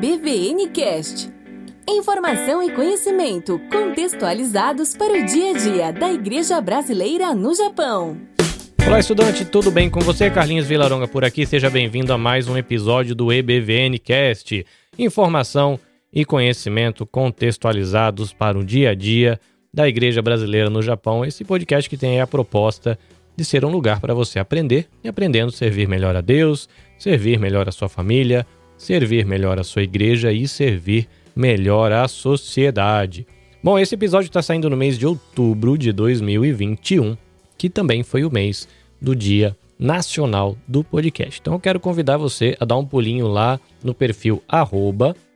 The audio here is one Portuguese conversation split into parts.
EBVNcast. Informação e conhecimento contextualizados para o dia a dia da Igreja Brasileira no Japão. Olá, estudante, tudo bem com você? Carlinhos Vilaronga por aqui. Seja bem-vindo a mais um episódio do EBVNcast. Informação e conhecimento contextualizados para o dia a dia da Igreja Brasileira no Japão. Esse podcast que tem a proposta de ser um lugar para você aprender e aprendendo servir melhor a Deus, servir melhor a sua família, servir melhor a sua igreja e servir melhor a sociedade. Bom, esse episódio está saindo no mês de outubro de 2021, que também foi o mês do Dia Nacional do Podcast. Então eu quero convidar você a dar um pulinho lá no perfil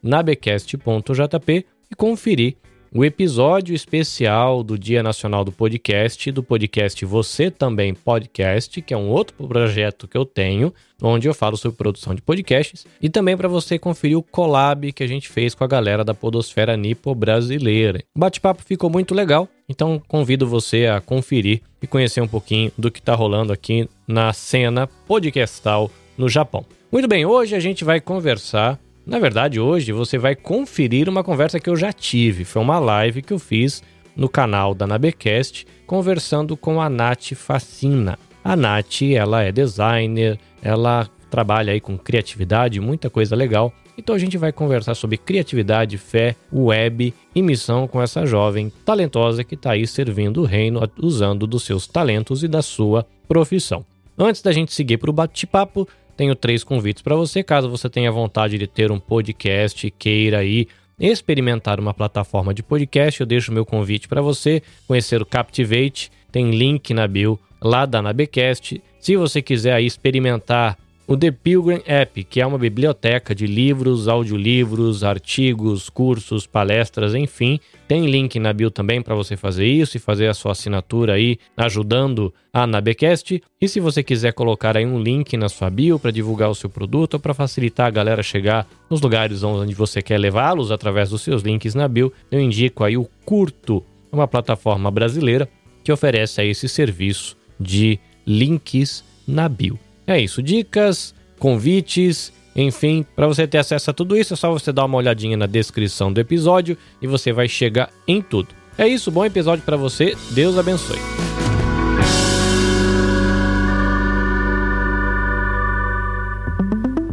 nabecast.jp e conferir o episódio especial do Dia Nacional do Podcast, do podcast Você Também Podcast, que é um outro projeto que eu tenho, onde eu falo sobre produção de podcasts, e também para você conferir o collab que a gente fez com a galera da Podosfera Nipo Brasileira. O bate-papo ficou muito legal, então convido você a conferir e conhecer um pouquinho do que está rolando aqui na cena podcastal no Japão. Muito bem, hoje a gente vai conversar na verdade, hoje você vai conferir uma conversa que eu já tive. Foi uma live que eu fiz no canal da Nabecast, conversando com a Nath Facina. A Nath, ela é designer, ela trabalha aí com criatividade, muita coisa legal. Então a gente vai conversar sobre criatividade, fé, web e missão com essa jovem talentosa que está aí servindo o reino usando dos seus talentos e da sua profissão. Antes da gente seguir para o bate-papo, tenho três convites para você, caso você tenha vontade de ter um podcast queira aí experimentar uma plataforma de podcast, eu deixo meu convite para você conhecer o Captivate, tem link na bio lá da Nabecast. Se você quiser aí experimentar o The Pilgrim App, que é uma biblioteca de livros, audiolivros, artigos, cursos, palestras, enfim. Tem link na bio também para você fazer isso e fazer a sua assinatura aí, ajudando a Nabecast. E se você quiser colocar aí um link na sua bio para divulgar o seu produto ou para facilitar a galera chegar nos lugares onde você quer levá-los através dos seus links na bio, eu indico aí o Curto, uma plataforma brasileira que oferece aí esse serviço de links na bio. É isso, dicas, convites, enfim, para você ter acesso a tudo isso é só você dar uma olhadinha na descrição do episódio e você vai chegar em tudo. É isso, bom episódio para você. Deus abençoe.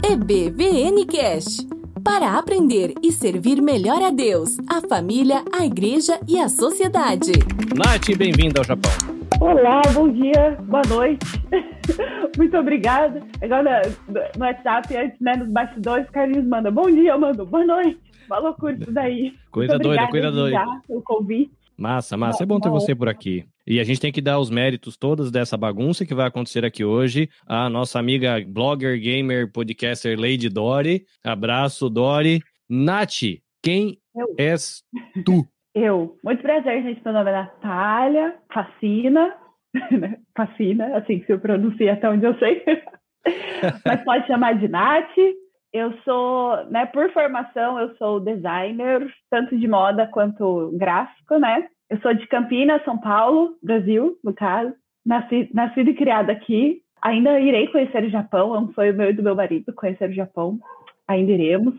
EBVN Cash para aprender e servir melhor a Deus, a família, a igreja e a sociedade. Nath, bem-vinda ao Japão. Olá, bom dia, boa noite. Muito obrigada. Agora no WhatsApp, antes, né, nos bastidores, o Carlinhos manda bom dia, eu mando boa noite. Uma loucura isso daí. Coisa Muito doida, coisa doida. pelo convite. Massa, massa. É bom ter você por aqui. E a gente tem que dar os méritos todos dessa bagunça que vai acontecer aqui hoje. A nossa amiga blogger, gamer, podcaster Lady Dori. Abraço, Dori. Nath, quem Eu. és tu? Eu. Muito prazer, gente. Meu nome é Natália Facina. né? Facina, assim que se pronuncia até onde eu sei. Mas pode chamar de Nath. Eu sou, né, por formação, eu sou designer, tanto de moda quanto gráfico, né? Eu sou de Campinas, São Paulo, Brasil, no caso. Nasci, nascida e criada aqui. Ainda irei conhecer o Japão, é um sonho meu e do meu marido conhecer o Japão. Ainda iremos.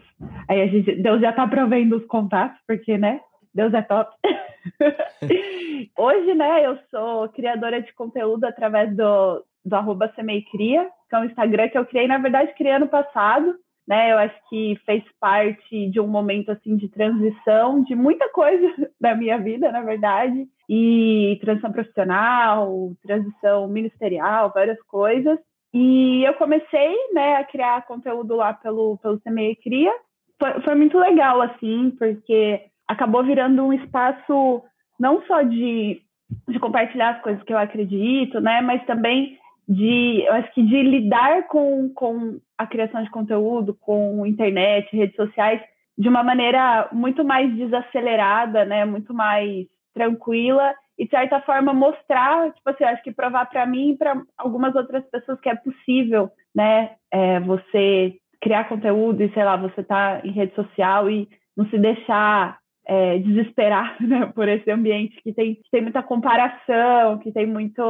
Aí a gente, Deus já tá provendo os contatos, porque, né? Deus é top. Hoje, né, eu sou criadora de conteúdo através do, do arroba Semeicria, que é um Instagram que eu criei, na verdade, criei ano passado, né? Eu acho que fez parte de um momento, assim, de transição de muita coisa da minha vida, na verdade, e transição profissional, transição ministerial, várias coisas. E eu comecei, né, a criar conteúdo lá pelo, pelo Semeicria. Foi, foi muito legal, assim, porque acabou virando um espaço não só de, de compartilhar as coisas que eu acredito, né, mas também de, eu acho que de lidar com, com a criação de conteúdo, com internet, redes sociais, de uma maneira muito mais desacelerada, né, muito mais tranquila e de certa forma mostrar, tipo assim, acho que provar para mim e para algumas outras pessoas que é possível, né, é, você criar conteúdo e sei lá, você tá em rede social e não se deixar é, desesperar né, por esse ambiente que tem, que tem muita comparação, que tem muito,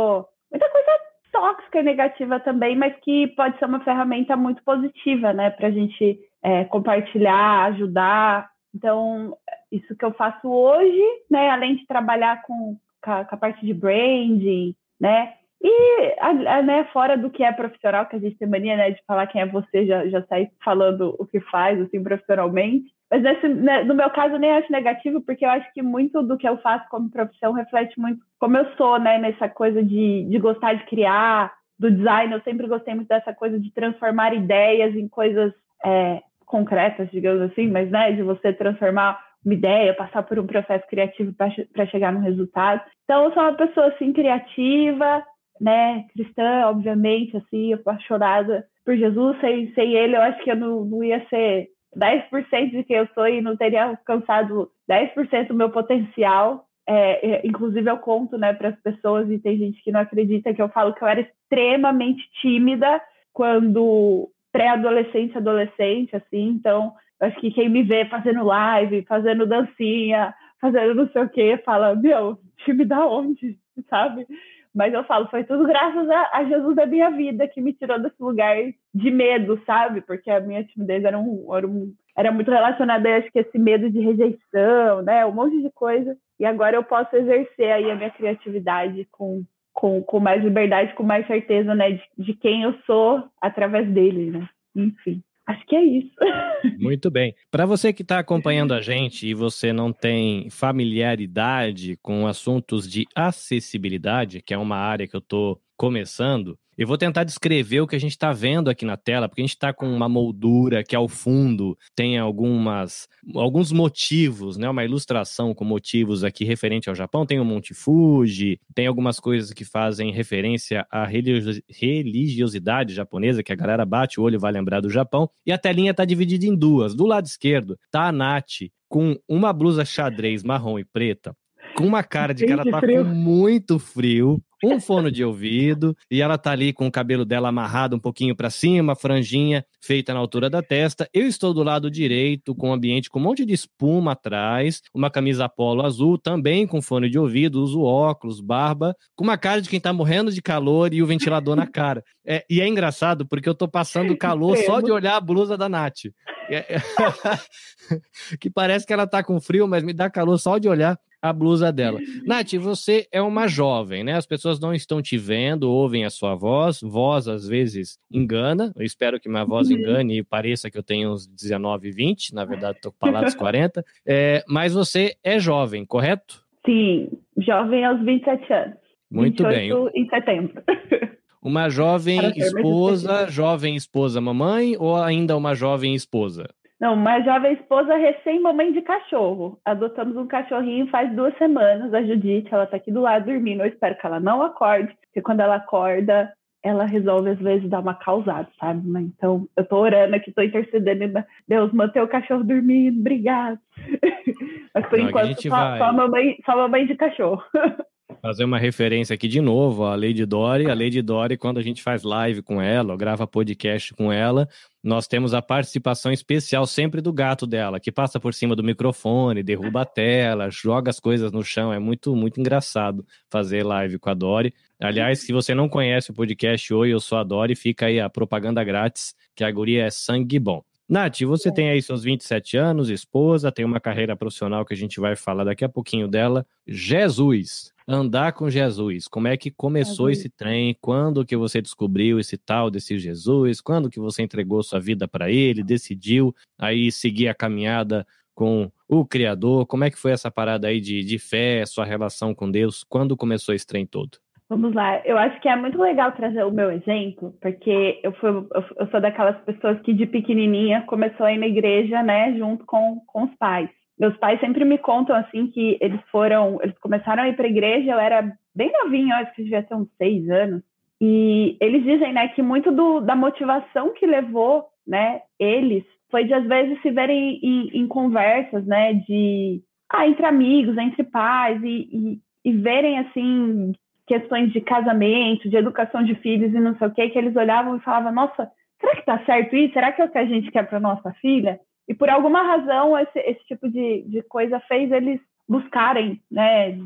muita coisa tóxica e negativa também, mas que pode ser uma ferramenta muito positiva, né, para a gente é, compartilhar, ajudar. Então, isso que eu faço hoje, né, além de trabalhar com, com, a, com a parte de branding, né, e a, a, né, fora do que é profissional, que a gente tem mania né, de falar quem é você, já, já sair falando o que faz, assim, profissionalmente. Mas nesse, né, no meu caso, nem acho negativo, porque eu acho que muito do que eu faço como profissão reflete muito como eu sou, né, nessa coisa de, de gostar de criar, do design. Eu sempre gostei muito dessa coisa de transformar ideias em coisas é, concretas, digamos assim, mas, né, de você transformar uma ideia, passar por um processo criativo para chegar no resultado. Então, eu sou uma pessoa, assim, criativa, né, cristã, obviamente, assim, apaixonada por Jesus, sem, sem ele eu acho que eu não, não ia ser 10% de quem eu sou e não teria alcançado 10% do meu potencial. É, é, inclusive eu conto, né, para as pessoas e tem gente que não acredita que eu falo que eu era extremamente tímida quando pré-adolescente, adolescente, assim. Então, acho que quem me vê fazendo live, fazendo dancinha, fazendo não sei o quê, fala, meu, tímida onde, sabe? Mas eu falo, foi tudo graças a, a, Jesus da minha vida que me tirou desse lugar de medo, sabe? Porque a minha timidez era, um, era, um, era muito relacionada, acho que esse medo de rejeição, né? Um monte de coisa. E agora eu posso exercer aí a minha criatividade com, com, com mais liberdade, com mais certeza, né? De, de quem eu sou através dele, né? Enfim. Acho que é isso. Muito bem. Para você que está acompanhando a gente e você não tem familiaridade com assuntos de acessibilidade, que é uma área que eu estou começando, eu vou tentar descrever o que a gente está vendo aqui na tela, porque a gente está com uma moldura que ao fundo tem algumas, alguns motivos, né? Uma ilustração com motivos aqui referente ao Japão. Tem o Monte Fuji, tem algumas coisas que fazem referência à religiosidade japonesa, que a galera bate o olho e vai lembrar do Japão. E a telinha está dividida em duas. Do lado esquerdo tá a Nath com uma blusa xadrez marrom e preta, com uma cara de que ela tá com muito frio, um fone de ouvido e ela tá ali com o cabelo dela amarrado um pouquinho para cima, franjinha feita na altura da testa. Eu estou do lado direito com o um ambiente com um monte de espuma atrás, uma camisa polo azul, também com fone de ouvido, uso óculos, barba, com uma cara de quem tá morrendo de calor e o ventilador na cara. É, e é engraçado porque eu tô passando calor só de olhar a blusa da Nath. É, é que parece que ela tá com frio, mas me dá calor só de olhar a blusa dela. Nath, você é uma jovem, né? As pessoas não estão te vendo, ouvem a sua voz. Voz, às vezes, engana. Eu espero que minha voz uhum. engane e pareça que eu tenho uns 19, 20. Na verdade, estou com palavras 40. É, mas você é jovem, correto? Sim, jovem aos 27 anos. Muito bem. em setembro. Uma jovem esposa, jovem esposa mamãe ou ainda uma jovem esposa? Não, uma jovem esposa recém-mamãe de cachorro. Adotamos um cachorrinho faz duas semanas, a Judite, ela tá aqui do lado dormindo. Eu espero que ela não acorde, porque quando ela acorda, ela resolve às vezes dar uma causada, sabe? Então, eu tô orando aqui, tô intercedendo. Deus, manter o cachorro dormindo, obrigado. Mas por não, enquanto, só, vai... só, mamãe, só mamãe de cachorro. Fazer uma referência aqui de novo a Lady Dory. A Lady Dory, quando a gente faz live com ela, ou grava podcast com ela, nós temos a participação especial sempre do gato dela, que passa por cima do microfone, derruba a tela, joga as coisas no chão. É muito, muito engraçado fazer live com a Dory. Aliás, se você não conhece o podcast Oi, eu sou a Dory, fica aí a propaganda grátis, que a guria é sangue bom. Nath, você tem aí seus 27 anos, esposa, tem uma carreira profissional que a gente vai falar daqui a pouquinho dela. Jesus, andar com Jesus. Como é que começou esse trem? Quando que você descobriu esse tal desse Jesus? Quando que você entregou sua vida para ele, decidiu aí seguir a caminhada com o Criador? Como é que foi essa parada aí de, de fé, sua relação com Deus? Quando começou esse trem todo? Vamos lá, eu acho que é muito legal trazer o meu exemplo, porque eu, fui, eu sou daquelas pessoas que de pequenininha começou a ir na igreja, né, junto com, com os pais meus pais sempre me contam assim que eles foram, eles começaram a ir para a igreja, eu era bem novinho, acho que devia ter uns seis anos. E eles dizem, né, que muito do, da motivação que levou, né, eles foi de às vezes se verem em, em conversas, né, de ah, entre amigos, entre pais e, e, e, verem assim questões de casamento, de educação de filhos e não sei o que, que eles olhavam e falavam, nossa, será que tá certo isso? Será que é o que a gente quer para nossa filha? E por alguma razão, esse, esse tipo de, de coisa fez eles buscarem, né,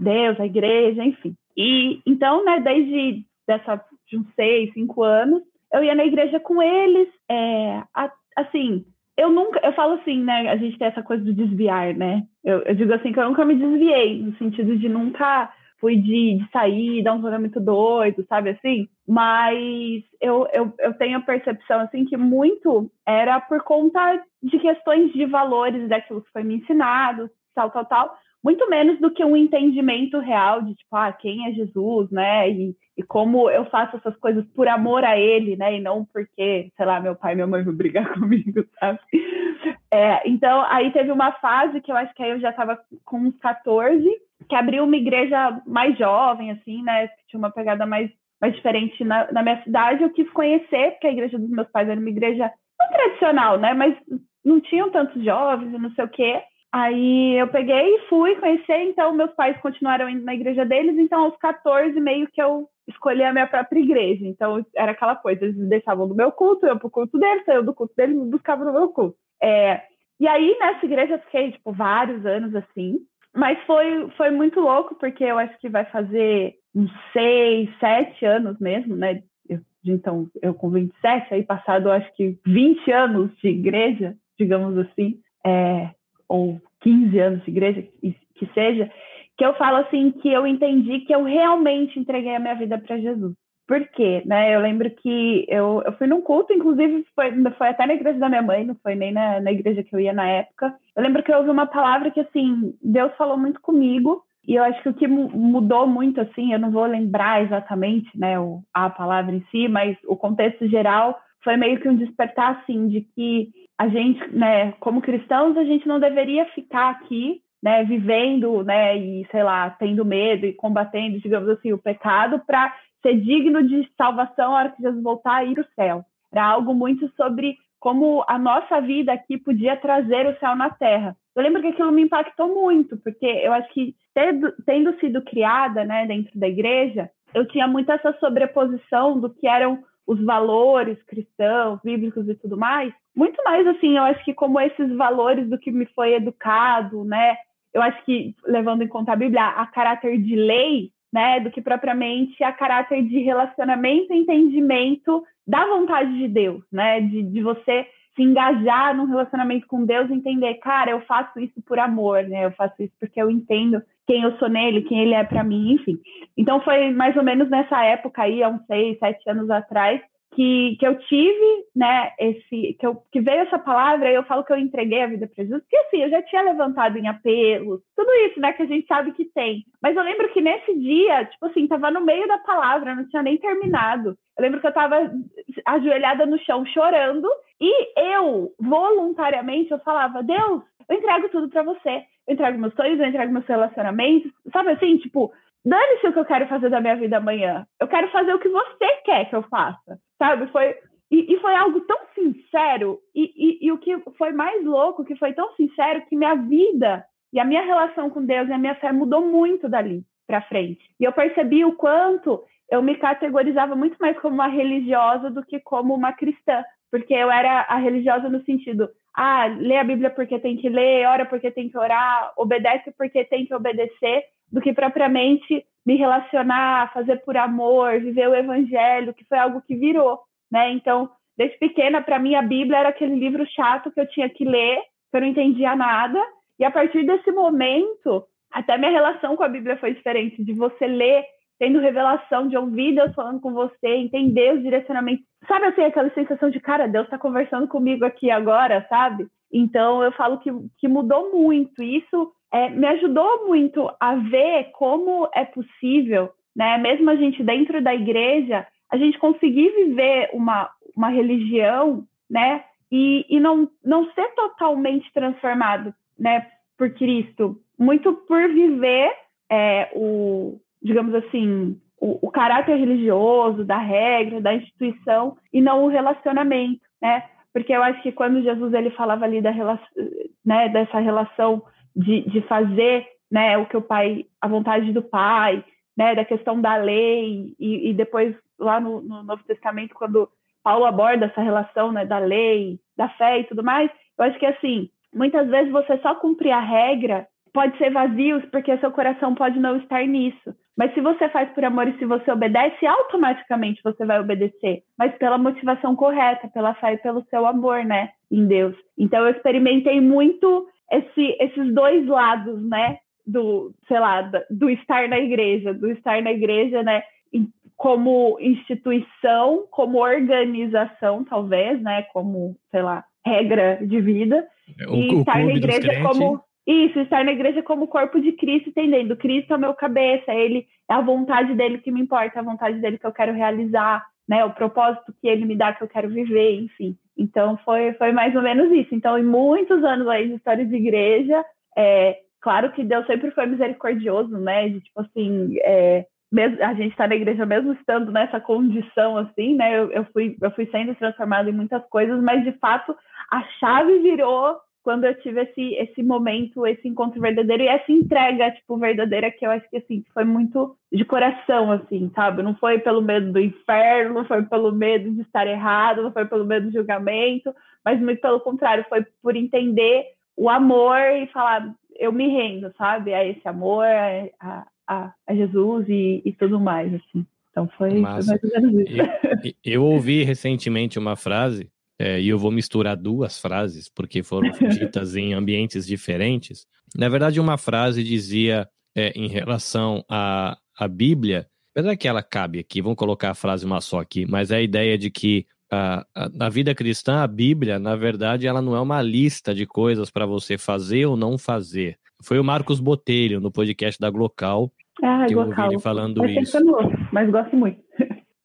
Deus, a igreja, enfim. E então, né, desde dessa, de uns seis, cinco anos, eu ia na igreja com eles, é, a, assim, eu nunca, eu falo assim, né? A gente tem essa coisa do desviar, né? Eu, eu digo assim que eu nunca me desviei, no sentido de nunca fui de, de sair, dar um rolê muito doido, sabe assim? Mas eu, eu, eu tenho a percepção, assim, que muito era por conta de questões de valores daquilo que foi me ensinado, tal, tal, tal muito menos do que um entendimento real de tipo, ah, quem é Jesus, né? E, e como eu faço essas coisas por amor a ele, né? E não porque, sei lá, meu pai e minha mãe vão brigar comigo, sabe? É, então, aí teve uma fase que eu acho que aí eu já estava com uns 14, que abriu uma igreja mais jovem, assim, né? Que tinha uma pegada mais, mais diferente na, na minha cidade. Eu quis conhecer, porque a igreja dos meus pais era uma igreja não tradicional, né? Mas não tinham tantos jovens e não sei o quê. Aí eu peguei e fui conhecer, então meus pais continuaram indo na igreja deles, então aos 14 meio que eu escolhi a minha própria igreja. Então era aquela coisa, eles me deixavam no meu culto, eu pro culto deles, eu do culto deles me buscava no meu culto. É, e aí nessa igreja eu fiquei tipo vários anos assim, mas foi, foi muito louco, porque eu acho que vai fazer uns seis, sete anos mesmo, né? Eu, então, eu com 27, aí passado acho que 20 anos de igreja, digamos assim. É, ou 15 anos de igreja, que seja, que eu falo assim que eu entendi que eu realmente entreguei a minha vida para Jesus. Por quê? Né? Eu lembro que eu, eu fui num culto, inclusive foi, foi até na igreja da minha mãe, não foi nem na, na igreja que eu ia na época. Eu lembro que eu ouvi uma palavra que, assim, Deus falou muito comigo, e eu acho que o que mudou muito, assim, eu não vou lembrar exatamente né, a palavra em si, mas o contexto geral foi meio que um despertar, assim, de que a gente, né, como cristãos, a gente não deveria ficar aqui, né, vivendo, né, e sei lá, tendo medo e combatendo, digamos assim, o pecado para ser digno de salvação na hora que Jesus voltar e ir para o céu. Era algo muito sobre como a nossa vida aqui podia trazer o céu na terra. Eu lembro que aquilo me impactou muito, porque eu acho que tendo, tendo sido criada, né, dentro da igreja, eu tinha muito essa sobreposição do que eram os valores cristãos, bíblicos e tudo mais, muito mais assim, eu acho que como esses valores do que me foi educado, né? Eu acho que levando em conta a Bíblia, a caráter de lei, né, do que propriamente a caráter de relacionamento e entendimento da vontade de Deus, né? De, de você se engajar num relacionamento com Deus, entender, cara, eu faço isso por amor, né? Eu faço isso porque eu entendo quem eu sou nele, quem ele é para mim, enfim. Então foi mais ou menos nessa época aí, há uns seis, sete anos atrás, que, que eu tive, né, esse, que, eu, que veio essa palavra, eu falo que eu entreguei a vida para Jesus, porque assim, eu já tinha levantado em apelos, tudo isso, né, que a gente sabe que tem. Mas eu lembro que nesse dia, tipo assim, tava no meio da palavra, não tinha nem terminado. Eu lembro que eu tava ajoelhada no chão chorando, e eu, voluntariamente, eu falava, Deus, eu entrego tudo para você. Eu entrego meus sonhos, eu entrego meus relacionamentos, sabe assim, tipo, dane-se o que eu quero fazer da minha vida amanhã. Eu quero fazer o que você quer que eu faça, sabe? Foi e, e foi algo tão sincero e, e, e, o que foi mais louco, que foi tão sincero que minha vida e a minha relação com Deus e a minha fé mudou muito dali para frente. E eu percebi o quanto eu me categorizava muito mais como uma religiosa do que como uma cristã, porque eu era a religiosa no sentido, ah, lê a Bíblia porque tem que ler, ora porque tem que orar, obedece porque tem que obedecer, do que propriamente me relacionar, fazer por amor, viver o evangelho, que foi algo que virou, né? Então, desde pequena, para mim, a Bíblia era aquele livro chato que eu tinha que ler, que eu não entendia nada. E a partir desse momento, até minha relação com a Bíblia foi diferente, de você ler, tendo revelação, de ouvir Deus falando com você, entender os direcionamentos. Sabe assim, aquela sensação de, cara, Deus está conversando comigo aqui agora, sabe? Então, eu falo que, que mudou muito. Isso é, me ajudou muito a ver como é possível, né, mesmo a gente dentro da igreja, a gente conseguir viver uma, uma religião, né, e, e não, não ser totalmente transformado, né, por Cristo, muito por viver é, o, digamos assim, o, o, caráter religioso, da regra, da instituição, e não o relacionamento, né, porque eu acho que quando Jesus ele falava ali da né, dessa relação de, de fazer né, o que o pai, a vontade do pai, né, da questão da lei, e, e depois lá no, no, Novo Testamento, quando Paulo aborda essa relação né, da lei, da fé e tudo mais, eu acho que assim, muitas vezes você só cumprir a regra pode ser vazio, porque seu coração pode não estar nisso. Mas se você faz por amor e se você obedece, automaticamente você vai obedecer, mas pela motivação correta, pela fé e pelo seu amor, né? em Deus. Então eu experimentei muito esse, esses dois lados, né? Do, sei lá, do estar na igreja, do estar na igreja, né? Como instituição, como organização, talvez, né? Como, sei lá, regra de vida. O, e estar na igreja como. Isso, estar na igreja como corpo de Cristo, entendendo. Cristo é o meu cabeça, ele é a vontade dele que me importa, é a vontade dele que eu quero realizar, né? O propósito que ele me dá que eu quero viver, enfim. Então foi, foi mais ou menos isso. Então, em muitos anos aí de história de igreja, é, claro que Deus sempre foi misericordioso, né? De tipo assim, é, mesmo, a gente está na igreja mesmo estando nessa condição assim, né? Eu, eu, fui, eu fui sendo transformada em muitas coisas, mas de fato a chave virou quando eu tive esse, esse momento, esse encontro verdadeiro e essa entrega, tipo, verdadeira, que eu acho que, assim, foi muito de coração, assim, sabe? Não foi pelo medo do inferno, não foi pelo medo de estar errado, não foi pelo medo do julgamento, mas muito pelo contrário, foi por entender o amor e falar, eu me rendo, sabe? A esse amor, a, a, a Jesus e, e tudo mais, assim. Então foi, foi mais ou menos isso. Eu, eu ouvi recentemente uma frase é, e eu vou misturar duas frases, porque foram ditas em ambientes diferentes. Na verdade, uma frase dizia é, em relação à, à Bíblia, apesar que ela cabe aqui, vamos colocar a frase uma só aqui, mas é a ideia de que a, a, na vida cristã, a Bíblia, na verdade, ela não é uma lista de coisas para você fazer ou não fazer. Foi o Marcos Botelho, no podcast da Glocal, ah, que eu ouvi ele falando isso. mas gosto muito.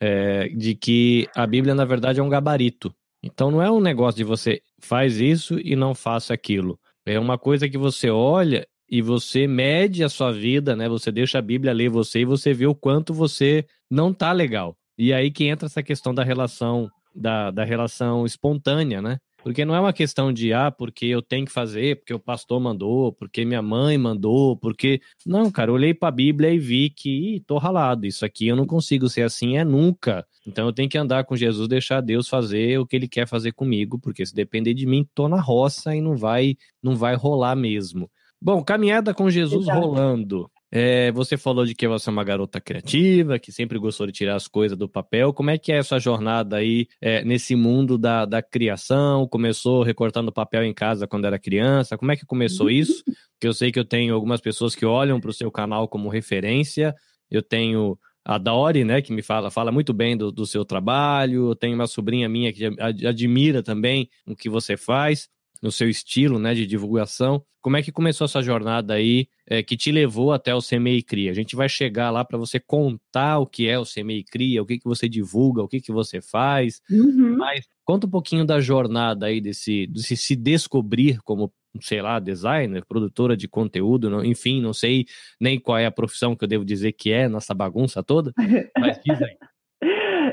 É, de que a Bíblia, na verdade, é um gabarito. Então não é um negócio de você faz isso e não faça aquilo. É uma coisa que você olha e você mede a sua vida, né? Você deixa a Bíblia ler você e você vê o quanto você não tá legal. E aí que entra essa questão da relação da, da relação espontânea, né? Porque não é uma questão de, ah, porque eu tenho que fazer, porque o pastor mandou, porque minha mãe mandou, porque. Não, cara, olhei para a Bíblia e vi que ih, tô ralado. Isso aqui eu não consigo ser assim, é nunca. Então eu tenho que andar com Jesus, deixar Deus fazer o que ele quer fazer comigo, porque se depender de mim, tô na roça e não vai, não vai rolar mesmo. Bom, caminhada com Jesus Exato. rolando. É, você falou de que você é uma garota criativa, que sempre gostou de tirar as coisas do papel. Como é que é essa jornada aí é, nesse mundo da, da criação? Começou recortando papel em casa quando era criança? Como é que começou isso? Porque eu sei que eu tenho algumas pessoas que olham para o seu canal como referência. Eu tenho a Dori, né, que me fala, fala muito bem do, do seu trabalho. Eu tenho uma sobrinha minha que admira também o que você faz no seu estilo né, de divulgação. Como é que começou essa jornada aí é, que te levou até o CMEI Cria? A gente vai chegar lá para você contar o que é o CMEI Cria, o que, que você divulga, o que, que você faz. Uhum. Mas conta um pouquinho da jornada aí desse, desse se descobrir como sei lá, designer, produtora de conteúdo, não, enfim, não sei nem qual é a profissão que eu devo dizer que é nessa bagunça toda, mas diz aí.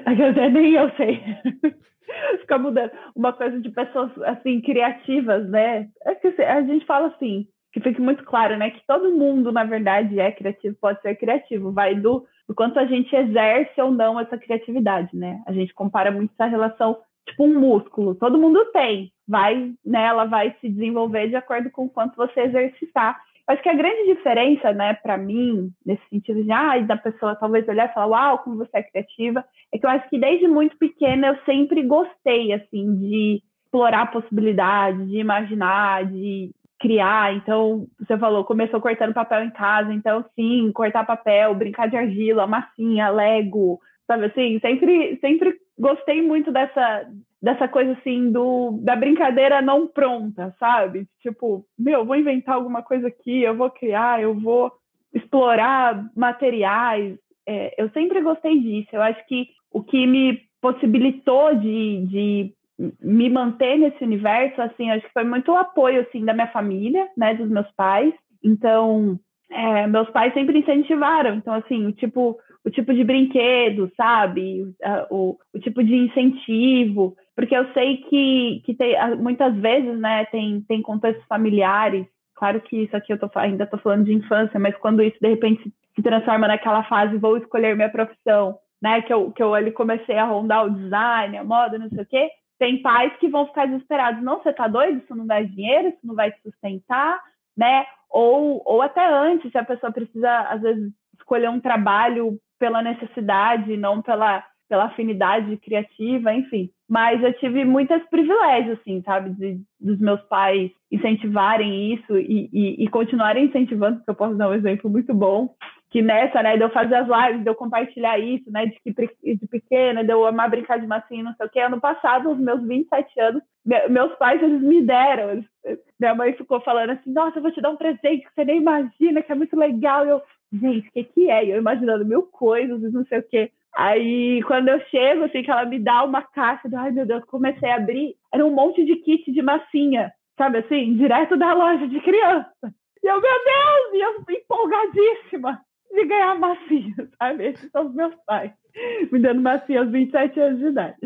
nem eu sei. ficar mudando. Uma coisa de pessoas, assim, criativas, né? É que a gente fala assim, que fique muito claro, né? Que todo mundo, na verdade, é criativo, pode ser criativo. Vai do, do quanto a gente exerce ou não essa criatividade, né? A gente compara muito essa relação, tipo um músculo. Todo mundo tem. Vai, né? Ela vai se desenvolver de acordo com o quanto você exercitar. Acho que a grande diferença, né, para mim, nesse sentido de, ah, da pessoa talvez olhar e falar, uau, como você é criativa, é que eu acho que desde muito pequena eu sempre gostei, assim, de explorar possibilidades, de imaginar, de criar. Então, você falou, começou cortando papel em casa, então, sim, cortar papel, brincar de argila, massinha, lego, sabe assim? Sempre, sempre gostei muito dessa, dessa coisa assim do da brincadeira não pronta, sabe? Tipo, meu, vou inventar alguma coisa aqui, eu vou criar, eu vou explorar materiais. É, eu sempre gostei disso. Eu acho que o que me possibilitou de, de me manter nesse universo, assim, acho que foi muito o apoio assim da minha família, né, dos meus pais. Então, é, meus pais sempre incentivaram. Então, assim, tipo o tipo de brinquedo, sabe? O, o, tipo de incentivo, porque eu sei que, que tem, muitas vezes, né, tem, tem contextos familiares, claro que isso aqui eu tô, ainda estou falando de infância, mas quando isso de repente se transforma naquela fase, vou escolher minha profissão, né, que eu, que eu ali comecei a rondar o design, a moda, não sei o quê, tem pais que vão ficar desesperados, não, você tá doido, isso não dá dinheiro, isso não vai te sustentar, né, ou, ou até antes, se a pessoa precisa, às vezes, escolher um trabalho pela necessidade, não pela pela afinidade criativa, enfim. Mas eu tive muitos privilégios, assim, sabe, de, dos meus pais incentivarem isso e, e, e continuarem incentivando, porque eu posso dar um exemplo muito bom, que nessa, né, de eu fazer as lives, de eu compartilhar isso, né, de que de pequena, de eu amar brincar de massinha, não sei o quê. Ano passado, os meus 27 anos, meus pais, eles me deram. Eles, minha mãe ficou falando assim, nossa, eu vou te dar um presente que você nem imagina, que é muito legal. E eu, gente, o que que é? E eu imaginando mil coisas, não sei o quê. Aí, quando eu chego, assim, que ela me dá uma caixa, eu, ai meu Deus, comecei a abrir, era um monte de kit de massinha, sabe assim, direto da loja de criança. E eu, meu Deus, e eu empolgadíssima de ganhar massinha, sabe? Esses são os meus pais, me dando massinha aos 27 anos de idade.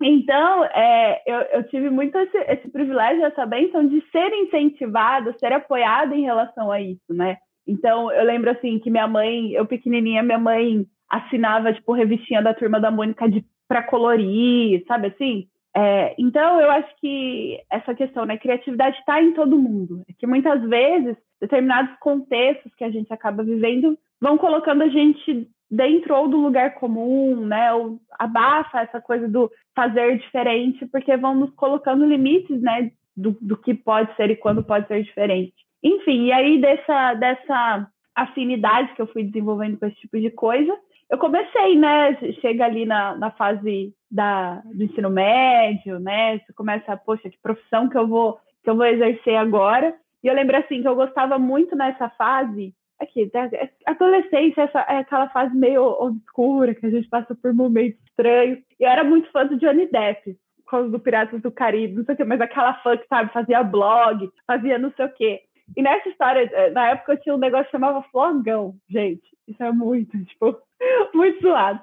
Então, é, eu, eu, tive muito esse, esse, privilégio, essa bênção de ser incentivada, ser apoiada em relação a isso, né? Então, eu lembro, assim, que minha mãe, eu pequenininha, minha mãe assinava, tipo, revistinha da Turma da Mônica de, colorir, sabe assim? É, então, eu acho que essa questão, né? Criatividade está em todo mundo. É que muitas vezes, determinados contextos que a gente acaba vivendo vão colocando a gente dentro ou do lugar comum, né? Ou abafa essa coisa do fazer diferente, porque vão nos colocando limites, né? Do, do que pode ser e quando pode ser diferente. Enfim, e aí dessa, dessa afinidade que eu fui desenvolvendo com esse tipo de coisa, eu comecei, né? Chega ali na, na fase da, do ensino médio, né? Você começa, poxa, que profissão que eu vou que eu vou exercer agora. E eu lembro assim que eu gostava muito nessa fase aqui, é, adolescência essa, é aquela fase meio obscura, que a gente passa por momentos estranhos. E eu era muito fã do Johnny Depp, por causa do Piratas do Caribe, não sei o quê, mas aquela fã que, sabe, fazia blog, fazia não sei o quê. E nessa história, eh, na época eu tinha um negócio que chamava Flogão, gente. Isso é muito, tipo, muito zoado.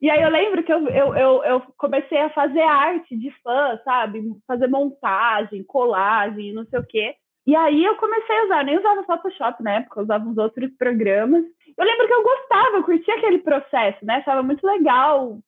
E aí eu lembro que eu, eu, eu, eu, comecei a fazer arte de fã, sabe? Fazer montagem, colagem, não sei o quê. E aí eu comecei a usar, nem usava Photoshop na época, usava uns outros programas. Eu lembro que eu gostava, eu curtia aquele processo, né? Achava muito legal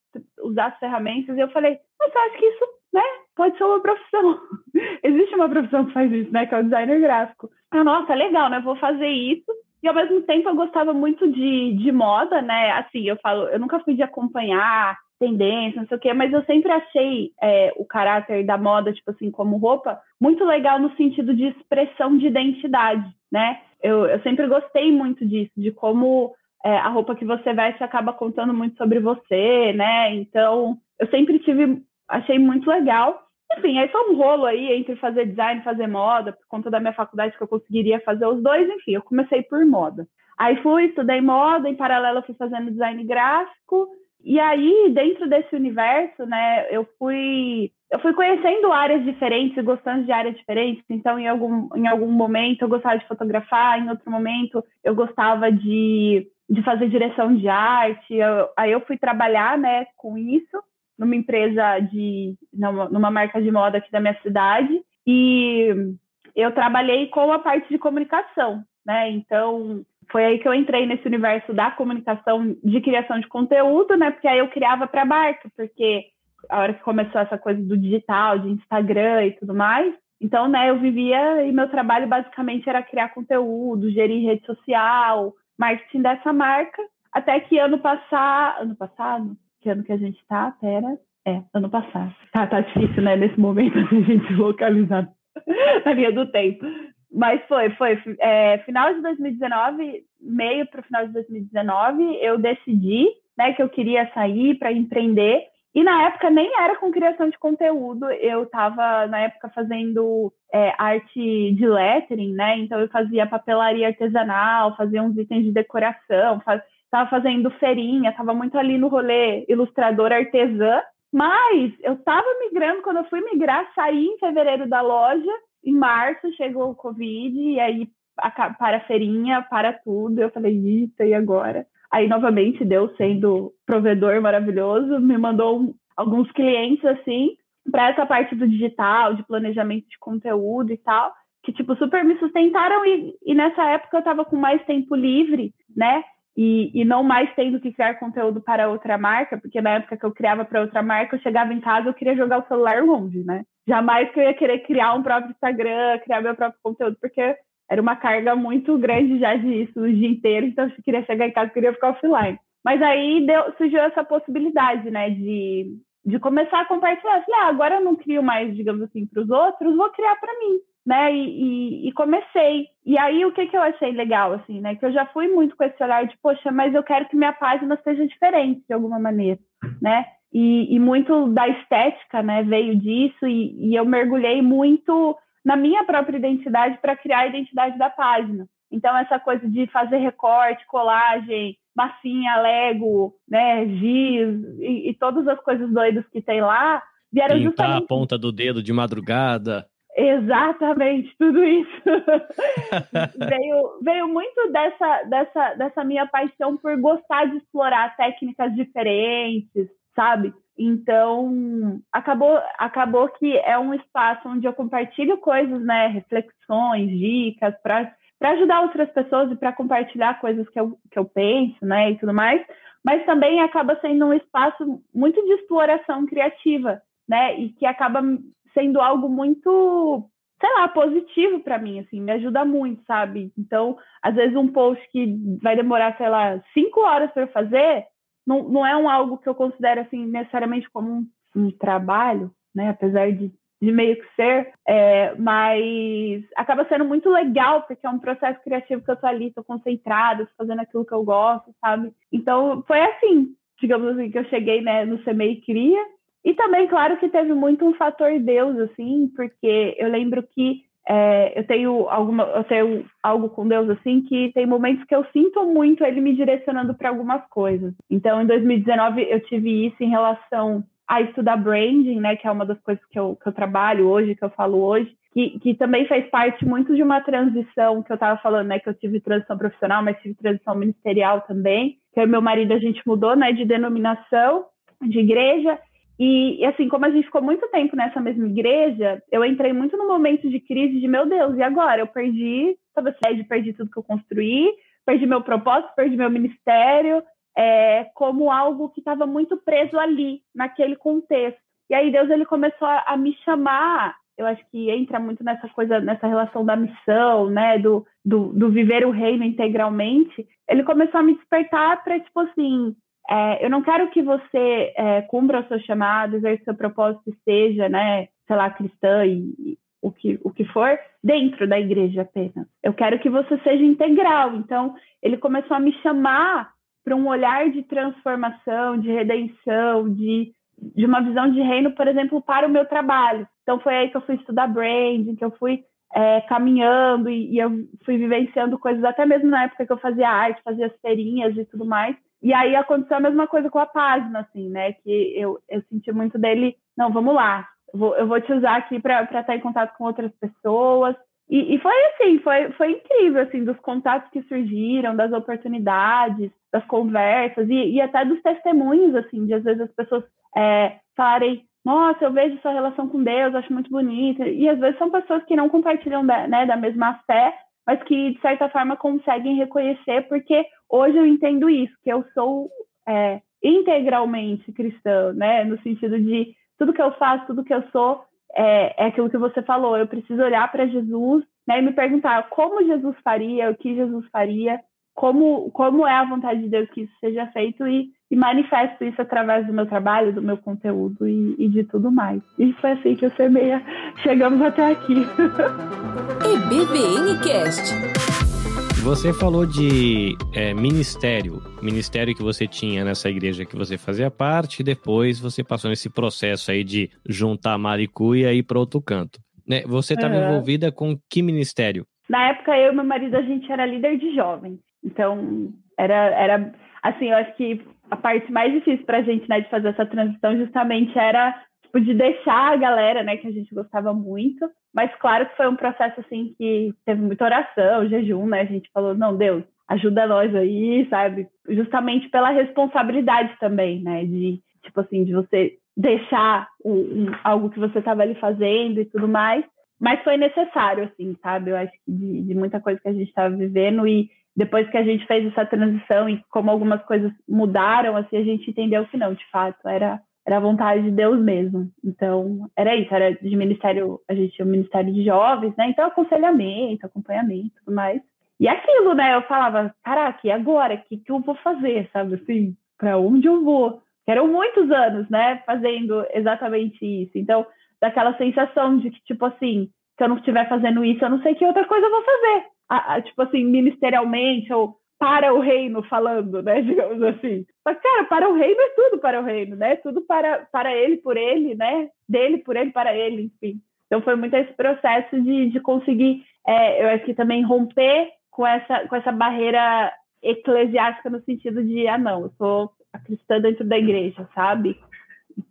usar as ferramentas. E eu falei, mas eu acho que isso, né, pode ser uma profissão. Existe uma profissão que faz isso, né? Que é o designer gráfico. Ah, nossa, legal, né? Vou fazer isso. E ao mesmo tempo eu gostava muito de, de moda, né? Assim, eu falo, eu nunca fui de acompanhar tendência, não sei o quê, mas eu sempre achei é, o caráter da moda, tipo assim, como roupa, muito legal no sentido de expressão de identidade, né? Eu, eu sempre gostei muito disso, de como é, a roupa que você veste acaba contando muito sobre você, né? Então, eu sempre tive, achei muito legal. Enfim, aí foi um rolo aí entre fazer design e fazer moda, por conta da minha faculdade que eu conseguiria fazer os dois, enfim, eu comecei por moda. Aí fui, estudei moda, em paralelo fui fazendo design gráfico, e aí, dentro desse universo, né, eu fui eu fui conhecendo áreas diferentes, gostando de áreas diferentes. Então, em algum, em algum momento eu gostava de fotografar, em outro momento eu gostava de, de fazer direção de arte. Eu, aí eu fui trabalhar, né, com isso numa empresa de numa, numa marca de moda aqui da minha cidade e eu trabalhei com a parte de comunicação, né? Então, foi aí que eu entrei nesse universo da comunicação de criação de conteúdo, né? Porque aí eu criava para marca, porque a hora que começou essa coisa do digital, de Instagram e tudo mais, então, né, eu vivia e meu trabalho basicamente era criar conteúdo, gerir rede social, marketing dessa marca, até que ano passado, ano passado, que ano que a gente tá? Pera, é, ano passado. Tá, tá difícil, né, nesse momento a gente localizar na linha do tempo. Mas foi, foi. É, final de 2019, meio para o final de 2019, eu decidi né, que eu queria sair para empreender. E na época nem era com criação de conteúdo, eu estava na época fazendo é, arte de lettering, né? Então eu fazia papelaria artesanal, fazia uns itens de decoração, estava faz, fazendo feirinha, estava muito ali no rolê ilustrador artesã. Mas eu estava migrando, quando eu fui migrar, saí em fevereiro da loja em março chegou o Covid, e aí para a feirinha, para tudo. Eu falei, eita, e agora? Aí, novamente, Deus sendo provedor maravilhoso, me mandou alguns clientes, assim, para essa parte do digital, de planejamento de conteúdo e tal, que, tipo, super me sustentaram. E, e nessa época eu estava com mais tempo livre, né? E, e, não mais tendo que criar conteúdo para outra marca, porque na época que eu criava para outra marca, eu chegava em casa eu queria jogar o celular longe, né? Jamais que eu ia querer criar um próprio Instagram, criar meu próprio conteúdo, porque era uma carga muito grande já disso o dia inteiro, então eu queria chegar em casa, eu queria ficar offline. Mas aí deu, surgiu essa possibilidade, né, de, de começar a compartilhar. Falei, ah, agora eu não crio mais, digamos assim, para os outros, vou criar para mim, né? E, e, e, comecei. E aí o que, que eu achei legal, assim, né? Que eu já fui muito com esse olhar de, poxa, mas eu quero que minha página seja diferente de alguma maneira, né? E, e muito da estética, né, veio disso, e, e eu mergulhei muito na minha própria identidade para criar a identidade da página. Então, essa coisa de fazer recorte, colagem, massinha, Lego, né, giz e, e todas as coisas doidas que tem lá, vieram Pintar justamente... a ponta do dedo de madrugada. Exatamente, tudo isso. veio, veio muito dessa, dessa, dessa minha paixão por gostar de explorar técnicas diferentes, sabe? Então, acabou, acabou que é um espaço onde eu compartilho coisas, né, reflexões, dicas, para ajudar outras pessoas e para compartilhar coisas que eu, que eu penso, né, e tudo mais, mas também acaba sendo um espaço muito de exploração criativa, né, e que acaba sendo algo muito, sei lá, positivo para mim, assim, me ajuda muito, sabe? Então, às vezes um post que vai demorar, sei lá, cinco horas para fazer, não, não é um algo que eu considero assim necessariamente como um, um trabalho, né? Apesar de, de meio que ser, é, mas acaba sendo muito legal porque é um processo criativo que eu tô ali, tô concentrada, tô fazendo aquilo que eu gosto, sabe? Então foi assim, digamos assim, que eu cheguei né, no Semei Cria. E também, claro, que teve muito um fator Deus, assim, porque eu lembro que é, eu tenho alguma, eu tenho algo com Deus assim que tem momentos que eu sinto muito Ele me direcionando para algumas coisas. Então, em 2019 eu tive isso em relação a estudar branding, né, que é uma das coisas que eu, que eu trabalho hoje, que eu falo hoje, que, que também fez parte muito de uma transição que eu estava falando, né, que eu tive transição profissional, mas tive transição ministerial também. Que eu e meu marido a gente mudou, né, de denominação de igreja e, assim, como a gente ficou muito tempo nessa mesma igreja, eu entrei muito no momento de crise de, meu Deus, e agora? Eu perdi, talvez perdi tudo que eu construí, perdi meu propósito, perdi meu ministério, é, como algo que estava muito preso ali, naquele contexto. E aí Deus ele começou a, a, me chamar, eu acho que entra muito nessa coisa, nessa relação da missão, né, do, do, do viver o reino integralmente. Ele começou a me despertar para, tipo assim, é, eu não quero que você é, cumpra o seu chamado, exerça o seu propósito seja, né, sei lá, cristã e, e, o, que, o que for, dentro da igreja apenas. Eu quero que você seja integral. Então, ele começou a me chamar para um olhar de transformação, de redenção, de, de uma visão de reino, por exemplo, para o meu trabalho. Então, foi aí que eu fui estudar branding, que eu fui é, caminhando e, e eu fui vivenciando coisas, até mesmo na época que eu fazia arte, fazia as feirinhas e tudo mais e aí aconteceu a mesma coisa com a página, assim, né? Que eu, eu senti muito dele, não, vamos lá, eu vou, eu vou te usar aqui para estar em contato com outras pessoas. E, e, foi assim, foi, foi incrível, assim, dos contatos que surgiram, das oportunidades, das conversas e, e até dos testemunhos, assim, de às vezes as pessoas é, falarem, nossa, eu vejo sua relação com Deus, acho muito bonita. E às vezes são pessoas que não compartilham da, né, da mesma fé, mas que de certa forma conseguem reconhecer, porque hoje eu entendo isso, que eu sou é, integralmente cristã, né? No sentido de tudo que eu faço, tudo que eu sou é, é aquilo que você falou. Eu preciso olhar para Jesus né, e me perguntar como Jesus faria, o que Jesus faria, como, como é a vontade de Deus que isso seja feito e, e manifesto isso através do meu trabalho, do meu conteúdo e, e de tudo mais. E foi assim que eu semeia. Chegamos até aqui. EBVN Cast. Você falou de é, ministério, ministério que você tinha nessa igreja que você fazia parte, e depois você passou nesse processo aí de juntar maricuia e ir para outro canto. Né? Você estava uhum. envolvida com que ministério? Na época, eu e meu marido, a gente era líder de jovens. Então, era, era assim, eu acho que a parte mais difícil para a gente, né, de fazer essa transição justamente era tipo, de deixar a galera, né, que a gente gostava muito. Mas claro que foi um processo assim que teve muita oração, jejum, né? A gente falou, não, Deus, ajuda nós aí, sabe? Justamente pela responsabilidade também, né? De tipo assim, de você deixar um, um, algo que você estava ali fazendo e tudo mais. Mas foi necessário, assim, sabe? Eu acho que de, de muita coisa que a gente estava vivendo e depois que a gente fez essa transição e como algumas coisas mudaram, assim, a gente entendeu que não, de fato, era era a vontade de Deus mesmo. Então, era isso, era de ministério, a gente tinha o ministério de jovens, né? Então, aconselhamento, acompanhamento, tudo mais. E aquilo, né? Eu falava, caraca, e agora? O que, que eu vou fazer, sabe assim? Para onde eu vou? Eram muitos anos, né? Fazendo exatamente isso. Então, daquela sensação de que, tipo assim, se eu não estiver fazendo isso, eu não sei que outra coisa eu vou fazer. A, a, tipo assim, ministerialmente, ou para o reino falando, né? Digamos assim. Mas, cara, para o reino é tudo para o reino, né? Tudo para, para ele, por ele, né? Dele, por ele, para ele, enfim. Então foi muito esse processo de, de conseguir, é, eu acho que também romper com essa, com essa barreira eclesiástica no sentido de, ah, não, eu sou a cristã dentro da igreja, sabe?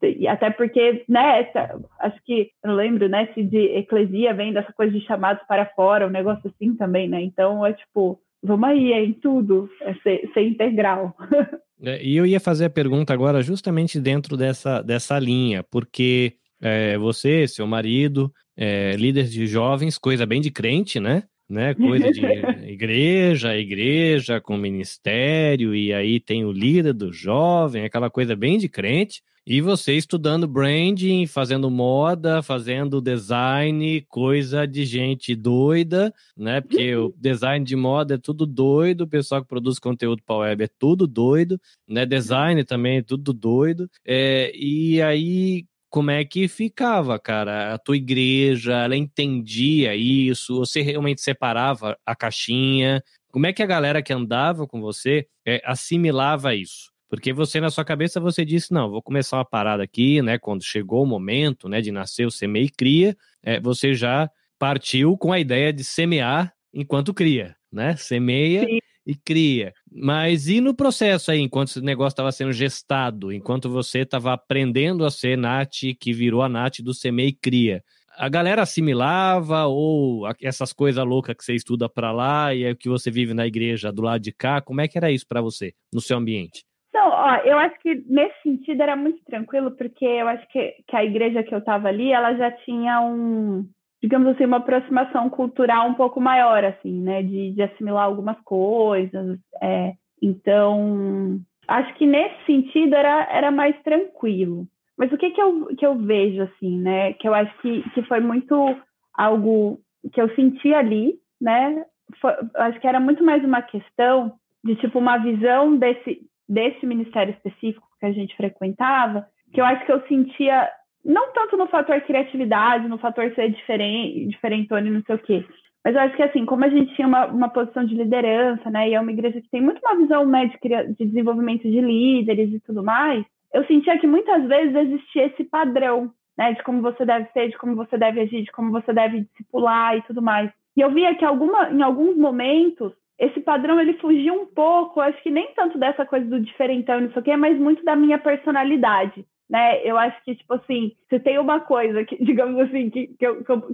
E até porque, né, essa, acho que, eu lembro, né, se de eclesia vem dessa coisa de chamados para fora, um negócio assim também, né? Então é tipo, vamos aí, é em tudo, é ser, ser integral. É, e eu ia fazer a pergunta agora justamente dentro dessa, dessa linha, porque é, você, seu marido, é, líder de jovens, coisa bem de crente, né? né? Coisa de igreja, igreja com ministério, e aí tem o líder do jovem, aquela coisa bem de crente. E você estudando branding, fazendo moda, fazendo design, coisa de gente doida, né? Porque o design de moda é tudo doido, o pessoal que produz conteúdo para web é tudo doido, né? Design também é tudo doido. É, e aí, como é que ficava, cara? A tua igreja, ela entendia isso? Você realmente separava a caixinha? Como é que a galera que andava com você é, assimilava isso? Porque você, na sua cabeça, você disse, não, vou começar uma parada aqui, né? Quando chegou o momento, né, de nascer o semeia e cria, é, você já partiu com a ideia de semear enquanto cria, né? Semeia Sim e cria. Mas e no processo aí, enquanto esse negócio estava sendo gestado, enquanto você estava aprendendo a ser Nath, que virou a Nath do Semei e Cria? A galera assimilava ou essas coisas loucas que você estuda para lá e é o que você vive na igreja do lado de cá? Como é que era isso para você, no seu ambiente? Não, ó, eu acho que nesse sentido era muito tranquilo, porque eu acho que, que a igreja que eu estava ali, ela já tinha um, digamos assim, uma aproximação cultural um pouco maior, assim, né, de, de assimilar algumas coisas. É, então, acho que nesse sentido era, era mais tranquilo. Mas o que, que, eu, que eu vejo, assim, né, que eu acho que, que foi muito algo que eu senti ali, né, foi, acho que era muito mais uma questão de, tipo, uma visão desse, desse ministério específico que a gente frequentava, que eu acho que eu sentia não tanto no fator criatividade, no fator ser diferente, diferentone, não sei o quê. Mas eu acho que, assim, como a gente tinha uma, uma posição de liderança, né, e é uma igreja que tem muito uma visão né, de, de desenvolvimento de líderes e tudo mais, eu sentia que muitas vezes existia esse padrão, né, de como você deve ser, de como você deve agir, de como você deve discipular e tudo mais. E eu via que alguma, em alguns momentos esse padrão ele fugia um pouco, acho que nem tanto dessa coisa do diferentão e não sei o quê, mas muito da minha personalidade né? Eu acho que, tipo assim, se tem uma coisa que, digamos assim, que, que, eu, que, eu,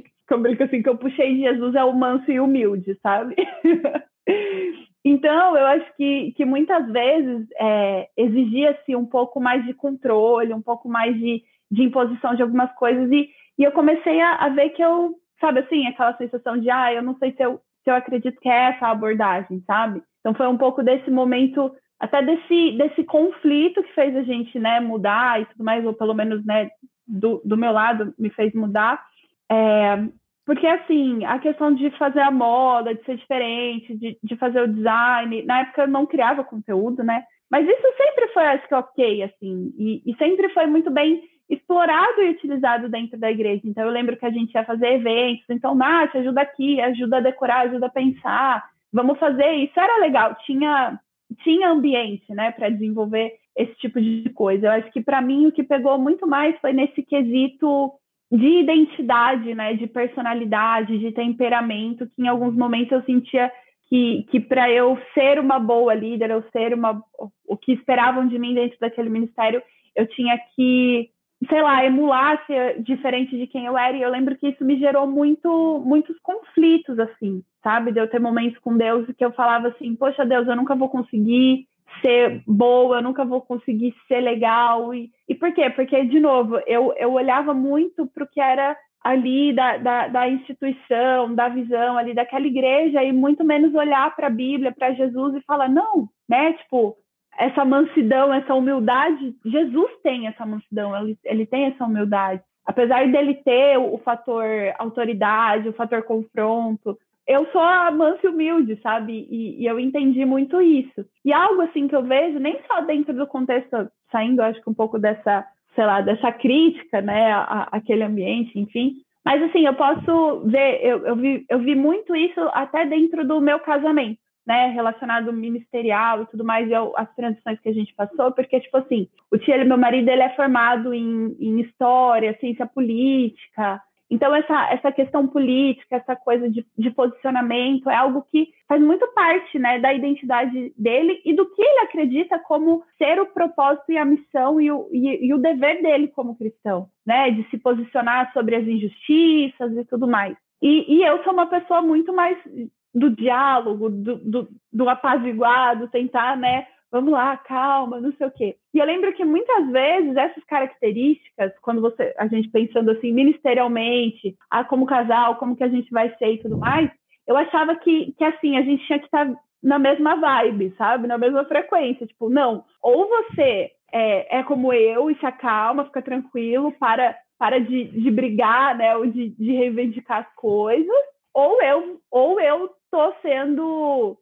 assim, que eu puxei de Jesus é o manso e humilde, sabe? então, eu acho que, que muitas vezes é, exigia-se um pouco mais de controle, um pouco mais de, de imposição de algumas coisas, e, e eu comecei a, a ver que eu, sabe assim, aquela sensação de, ah, eu não sei se eu, se eu acredito que é essa abordagem, sabe? Então, foi um pouco desse momento até desse, desse conflito que fez a gente né, mudar e tudo mais, ou pelo menos né, do, do meu lado me fez mudar. É, porque, assim, a questão de fazer a moda, de ser diferente, de, de fazer o design, na época eu não criava conteúdo, né? Mas isso sempre foi, acho que, ok, assim, e, e sempre foi muito bem explorado e utilizado dentro da igreja. Então, eu lembro que a gente ia fazer eventos, então, Nath, ajuda aqui, ajuda a decorar, ajuda a pensar, vamos fazer. Isso era legal, tinha tinha ambiente, né, para desenvolver esse tipo de coisa. Eu acho que para mim o que pegou muito mais foi nesse quesito de identidade, né, de personalidade, de temperamento, que em alguns momentos eu sentia que, que para eu ser uma boa líder, eu ser uma o que esperavam de mim dentro daquele ministério, eu tinha que, sei lá, emular ser diferente de quem eu era. E eu lembro que isso me gerou muito muitos conflitos assim, sabe? De eu ter momentos com Deus que eu falava assim, poxa Deus, eu nunca vou conseguir ser boa, eu nunca vou conseguir ser legal. E, e por quê? Porque, de novo, eu, eu olhava muito para o que era ali da, da, da, instituição, da visão ali daquela igreja e muito menos olhar para a Bíblia, para Jesus e falar, não, né? Tipo, essa mansidão, essa humildade, Jesus tem essa mansidão, ele, ele tem essa humildade. Apesar dele ter o, o fator autoridade, o fator confronto, eu sou a mansa e humilde, sabe? E, e, eu entendi muito isso. E algo assim que eu vejo, nem só dentro do contexto, saindo, acho que um pouco dessa, sei lá, dessa crítica, né, aquele ambiente, enfim. Mas assim, eu posso ver, eu, eu, vi, eu vi muito isso até dentro do meu casamento, né, relacionado ministerial e tudo mais, e as transições que a gente passou, porque, tipo assim, o tio, meu marido, ele é formado em, em história, ciência política, então, essa, essa questão política, essa coisa de, de, posicionamento, é algo que faz muito parte né, da identidade dele e do que ele acredita como ser o propósito e a missão e o, e, e o dever dele como cristão, né? De se posicionar sobre as injustiças e tudo mais. E, e eu sou uma pessoa muito mais do diálogo, do, do, do apaziguado, tentar, né? vamos lá, calma, não sei o quê. E eu lembro que muitas vezes essas características, quando você, a gente pensando assim ministerialmente, ah, como casal, como que a gente vai ser e tudo mais, eu achava que, que assim, a gente tinha que estar na mesma vibe, sabe? Na mesma frequência. Tipo, não, ou você é, é como eu e se acalma, fica tranquilo, para, para de, de brigar, né? Ou de, de reivindicar as coisas, ou eu, ou eu tô sendo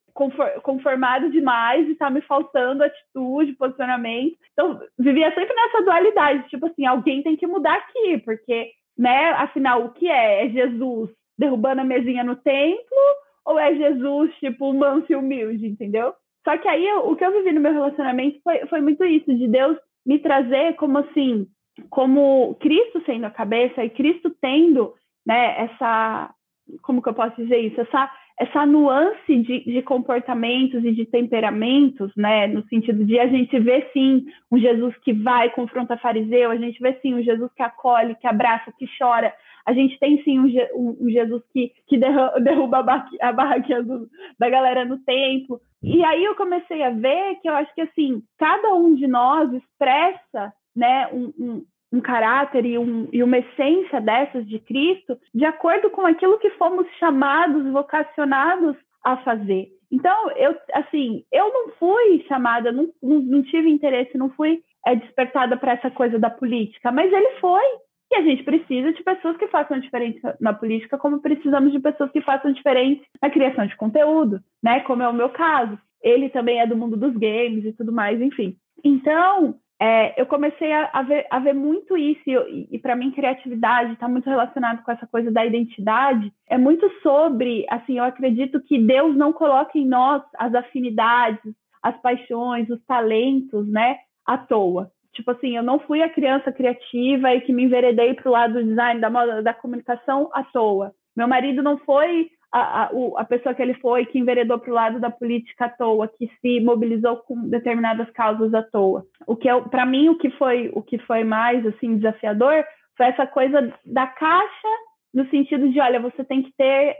conformado demais e tá me faltando atitude, posicionamento. Então, vivia sempre nessa dualidade, tipo assim, alguém tem que mudar aqui, porque, né, afinal, o que é? É Jesus derrubando a mesinha no templo ou é Jesus, tipo, manso e humilde, entendeu? Só que aí, o que eu vivi no meu relacionamento foi, foi muito isso, de Deus me trazer como assim, como Cristo sendo a cabeça e Cristo tendo, né, essa, como que eu posso dizer isso? Essa essa nuance de, de, comportamentos e de temperamentos, né, no sentido de a gente ver sim um Jesus que vai confronta fariseu, a gente vê sim um Jesus que acolhe, que abraça, que chora, a gente tem sim um, um, Jesus que, que derruba a, barraquinha do, da galera no templo. E aí eu comecei a ver que eu acho que assim cada um de nós expressa né, um caráter e, um, e uma essência dessas de Cristo de acordo com aquilo que fomos chamados, vocacionados a fazer. Então, eu, assim, eu não fui chamada, não, não, não tive interesse, não fui é, despertada para essa coisa da política, mas ele foi. E a gente precisa de pessoas que façam diferença na política, como precisamos de pessoas que façam diferença na criação de conteúdo, né? Como é o meu caso. Ele também é do mundo dos games e tudo mais, enfim. Então, é, eu comecei a, a, ver, a, ver, muito isso, e, e para mim, criatividade está muito relacionado com essa coisa da identidade. É muito sobre, assim, eu acredito que Deus não coloca em nós as afinidades, as paixões, os talentos, né, à toa. Tipo assim, eu não fui a criança criativa e que me enveredei para o lado do design, da moda, da comunicação à toa. Meu marido não foi a, a, a pessoa que ele foi, que enveredou para o lado da política à toa, que se mobilizou com determinadas causas à toa. O que para mim o que foi o que foi mais assim desafiador foi essa coisa da caixa no sentido de, olha, você tem que ter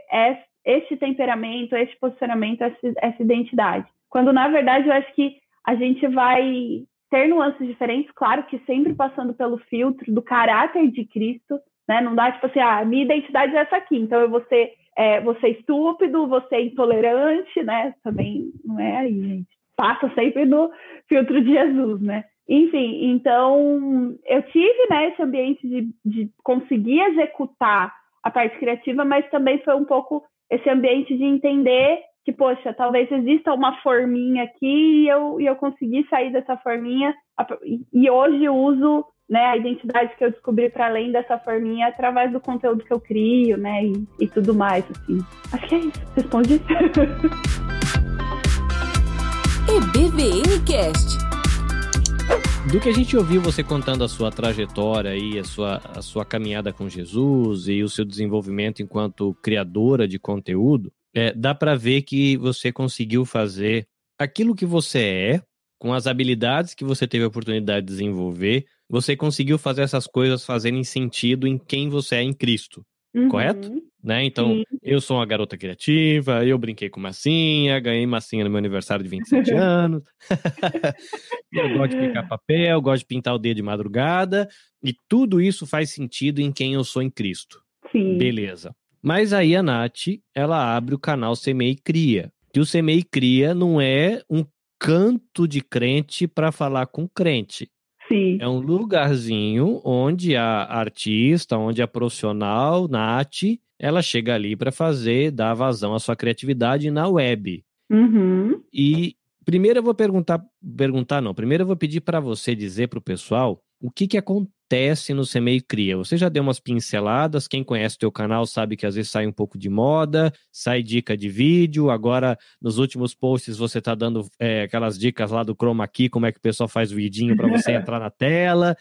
este temperamento, este posicionamento, essa, identidade. Quando na verdade eu acho que a gente vai ter nuances diferentes, claro que sempre passando pelo filtro do caráter de Cristo, né? Não dá tipo assim, ah, minha identidade é essa aqui, então eu vou ser é, você é estúpido, você é intolerante, né? Também não é aí, gente. Passa sempre no filtro de Jesus, né? Enfim, então eu tive né, esse ambiente de, de conseguir executar a parte criativa, mas também foi um pouco esse ambiente de entender que, poxa, talvez exista uma forminha aqui e eu, e eu consegui sair dessa forminha. E hoje uso né, a identidade que eu descobri para além dessa forminha através do conteúdo que eu crio, né, e, e tudo mais, assim. Acho que é isso. Respondi. EBVN Cast. Do que a gente ouviu você contando a sua trajetória e a sua, a sua caminhada com Jesus e o seu desenvolvimento enquanto criadora de conteúdo, é, dá para ver que você conseguiu fazer aquilo que você é, com as habilidades que você teve a oportunidade de desenvolver, você conseguiu fazer essas coisas fazerem sentido em quem você é em Cristo, uhum. correto? Né? Então, Sim. eu sou uma garota criativa, eu brinquei com massinha, ganhei massinha no meu aniversário de 27 anos. eu gosto de picar papel, gosto de pintar o dedo de madrugada, e tudo isso faz sentido em quem eu sou em Cristo. Sim. Beleza. Mas aí a Nath, ela abre o canal Semei Cria. Que o Semei Cria não é um canto de crente para falar com crente. Sim. É um lugarzinho onde a artista, onde a profissional, Nath, ela chega ali para fazer, dar vazão à sua criatividade na web. Uhum. E primeiro eu vou perguntar, perguntar não, primeiro eu vou pedir para você dizer para o pessoal o que, que acontece no Semeio Cria. Você já deu umas pinceladas, quem conhece o teu canal sabe que às vezes sai um pouco de moda, sai dica de vídeo, agora nos últimos posts você está dando é, aquelas dicas lá do Chroma Key, como é que o pessoal faz o vidinho para você entrar na tela.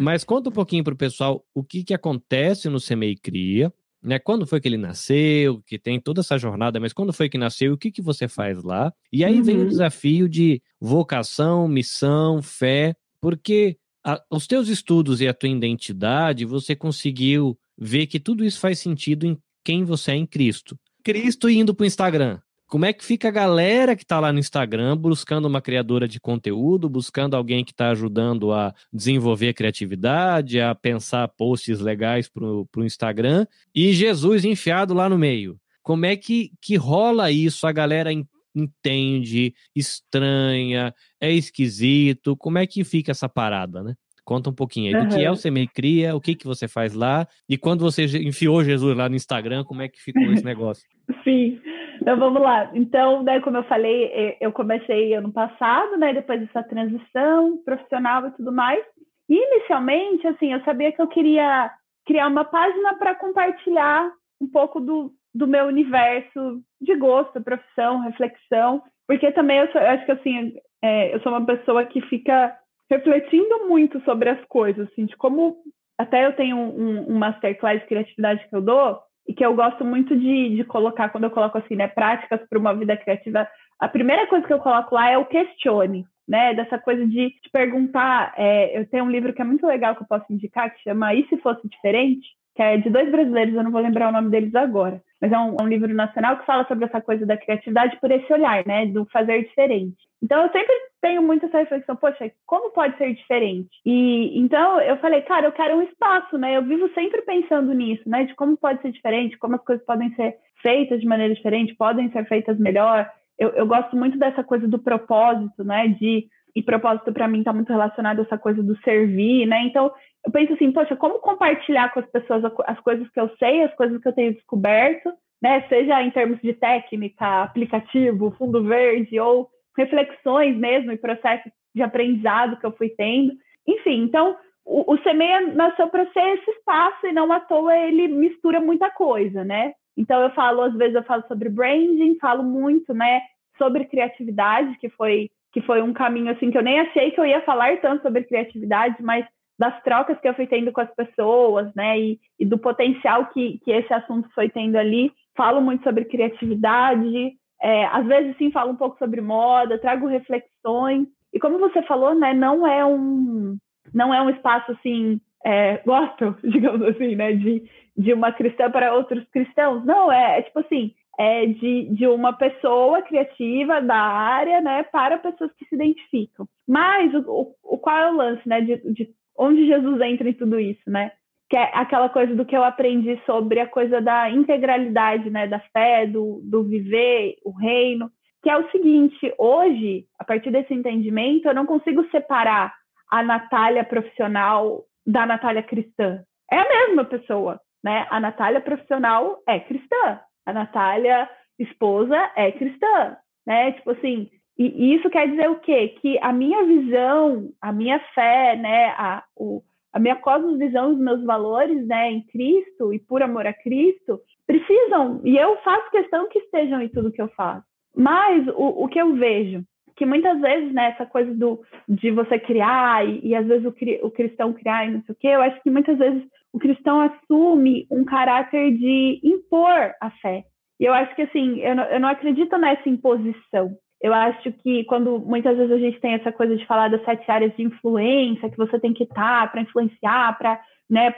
Mas conta um pouquinho para o pessoal o que, que acontece no Semeio Cria, né? Quando foi que ele nasceu, que tem toda essa jornada, mas quando foi que nasceu, o que, que você faz lá? E aí uhum. vem o uhum. desafio de vocação, missão, fé, porque a, os teus estudos e a tua identidade, você conseguiu ver que tudo isso faz sentido em quem você é em Cristo. Cristo indo para o Instagram. Como é que fica a galera que está lá no Instagram buscando uma criadora de conteúdo, buscando alguém que está ajudando a desenvolver a criatividade, a pensar posts legais para o Instagram, e Jesus enfiado lá no meio? Como é que, que rola isso? A galera entende, estranha, é esquisito? Como é que fica essa parada, né? Conta um pouquinho aí do que é o Semei Cria, o que, que você faz lá, e quando você enfiou Jesus lá no Instagram, como é que ficou esse negócio? Sim. Então vamos lá. Então, né, como eu falei, eu comecei ano passado, né, depois dessa transição profissional e tudo mais. E inicialmente, assim, eu sabia que eu queria criar uma página para compartilhar um pouco do, do meu universo de gosto, profissão, reflexão, porque também eu, sou, eu acho que assim, é, eu sou uma pessoa que fica refletindo muito sobre as coisas, assim, de como até eu tenho um, um masterclass de criatividade que eu dou, e que eu gosto muito de, de colocar, quando eu coloco assim, né, práticas para uma vida criativa, a primeira coisa que eu coloco lá é o questione, né, dessa coisa de, de perguntar, é, eu tenho um livro que é muito legal que eu posso indicar, que chama E Se Fosse Diferente, que é de dois brasileiros, eu não vou lembrar o nome deles agora, mas é um, é um, livro nacional que fala sobre essa coisa da criatividade por esse olhar, né, do fazer diferente. Então eu sempre tenho muito essa reflexão, poxa, como pode ser diferente? E então eu falei, cara, eu quero um espaço, né? Eu vivo sempre pensando nisso, né, de como pode ser diferente, como as coisas podem ser feitas de maneira diferente, podem ser feitas melhor. Eu, eu gosto muito dessa coisa do propósito, né, de e propósito para mim está muito relacionado a essa coisa do servir, né? Então, eu penso assim, poxa, como compartilhar com as pessoas as coisas que eu sei, as coisas que eu tenho descoberto, né? Seja em termos de técnica, aplicativo, fundo verde, ou reflexões mesmo e processos de aprendizado que eu fui tendo. Enfim, então, o, o Semeia nasceu para ser esse espaço e não à toa ele mistura muita coisa, né? Então, eu falo, às vezes eu falo sobre branding, falo muito, né? Sobre criatividade, que foi que foi um caminho assim que eu nem achei que eu ia falar tanto sobre criatividade, mas das trocas que eu fui tendo com as pessoas, né, e, e do potencial que, que esse assunto foi tendo ali. Falo muito sobre criatividade, é, às vezes sim falo um pouco sobre moda, trago reflexões. E como você falou, né, não é um não é um espaço assim, é, gosto, digamos assim, né, de, de uma cristã para outros cristãos. Não, é, é tipo assim, é, de, de uma pessoa criativa da área, né, para pessoas que se identificam. Mas o, o, qual é o lance, né, de, de onde Jesus entra em tudo isso, né? Que é aquela coisa do que eu aprendi sobre a coisa da integralidade, né, da fé, do, do viver, o reino, que é o seguinte, hoje, a partir desse entendimento, eu não consigo separar a Natália profissional da Natália cristã. É a mesma pessoa, né? A Natália profissional é cristã, a Natália, esposa, é cristã, né? Tipo assim, e isso quer dizer o quê? Que a minha visão, a minha fé, né, a, o, a minha cosmovisão, os meus valores, né, em Cristo e por amor a Cristo, precisam, e eu faço questão que estejam em tudo que eu faço. Mas o, o que eu vejo, que muitas vezes, né, essa coisa do, de você criar, e, e às vezes o, o cristão criar e não sei o quê, eu acho que muitas vezes o cristão assume um caráter de impor a fé. E eu acho que, assim, eu eu não acredito nessa imposição. Eu acho que quando muitas vezes a gente tem essa coisa de falar das sete áreas de influência, que você tem que estar para influenciar, para né,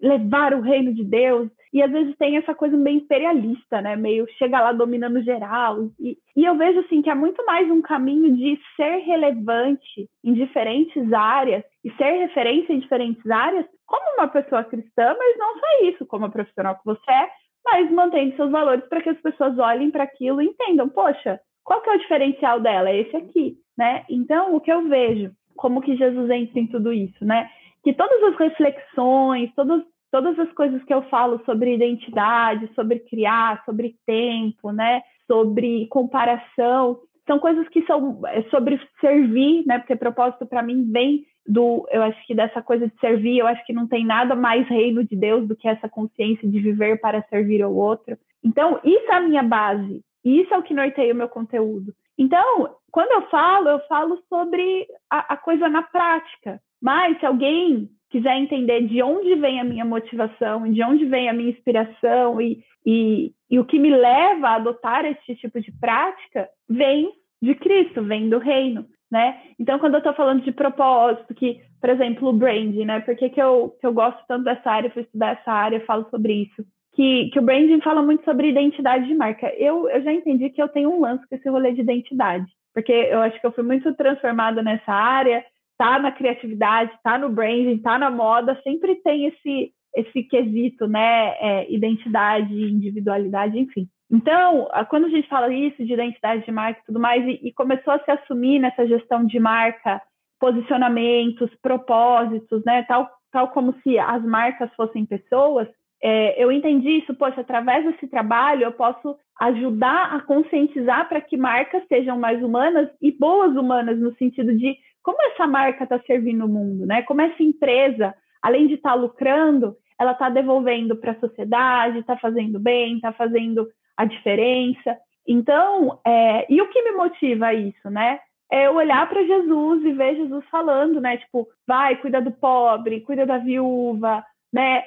levar o reino de Deus, e às vezes tem essa coisa meio imperialista, né? Meio chega lá dominando geral. E, e eu vejo assim que é muito mais um caminho de ser relevante em diferentes áreas e ser referência em diferentes áreas, como uma pessoa cristã, mas não só isso, como a profissional que você é, mas mantendo seus valores para que as pessoas olhem para aquilo e entendam, poxa, qual que é o diferencial dela? É esse aqui, né? Então, o que eu vejo como que Jesus entra em tudo isso, né? Que todas as reflexões, todas, todas as coisas que eu falo sobre identidade, sobre criar, sobre tempo, né? Sobre comparação, são coisas que são é, sobre servir, né? Porque propósito para mim vem do, eu acho que dessa coisa de servir, eu acho que não tem nada mais reino de Deus do que essa consciência de viver para servir ao outro. Então, isso é a minha base, isso é o que norteia o meu conteúdo. Então, quando eu falo, eu falo sobre a, a coisa na prática. Mas se alguém quiser entender de onde vem a minha motivação, de onde vem a minha inspiração e, e, e o que me leva a adotar esse tipo de prática, vem de Cristo, vem do reino, né? Então, quando eu estou falando de propósito, que, por exemplo, o branding, né? Por que, que, eu, que eu gosto tanto dessa área, fui estudar essa área, falo sobre isso? Que, que o branding fala muito sobre identidade de marca. Eu, eu já entendi que eu tenho um lance com esse rolê de identidade, porque eu acho que eu fui muito transformada nessa área, tá na criatividade, tá no branding, tá na moda, sempre tem esse, esse quesito, né? É, identidade, individualidade, enfim. Então, quando a gente fala isso de identidade de marca e tudo mais, e, e começou a se assumir nessa gestão de marca, posicionamentos, propósitos, né, tal, tal como se as marcas fossem pessoas, é, eu entendi isso, poxa, através desse trabalho eu posso ajudar a conscientizar para que marcas sejam mais humanas e boas humanas, no sentido de como essa marca está servindo o mundo, né? Como essa empresa, além de estar tá lucrando, ela está devolvendo para a sociedade, está fazendo bem, está fazendo a diferença. Então, é, e o que me motiva a isso, né? É olhar para Jesus e ver Jesus falando, né? Tipo, vai, cuida do pobre, cuida da viúva, né?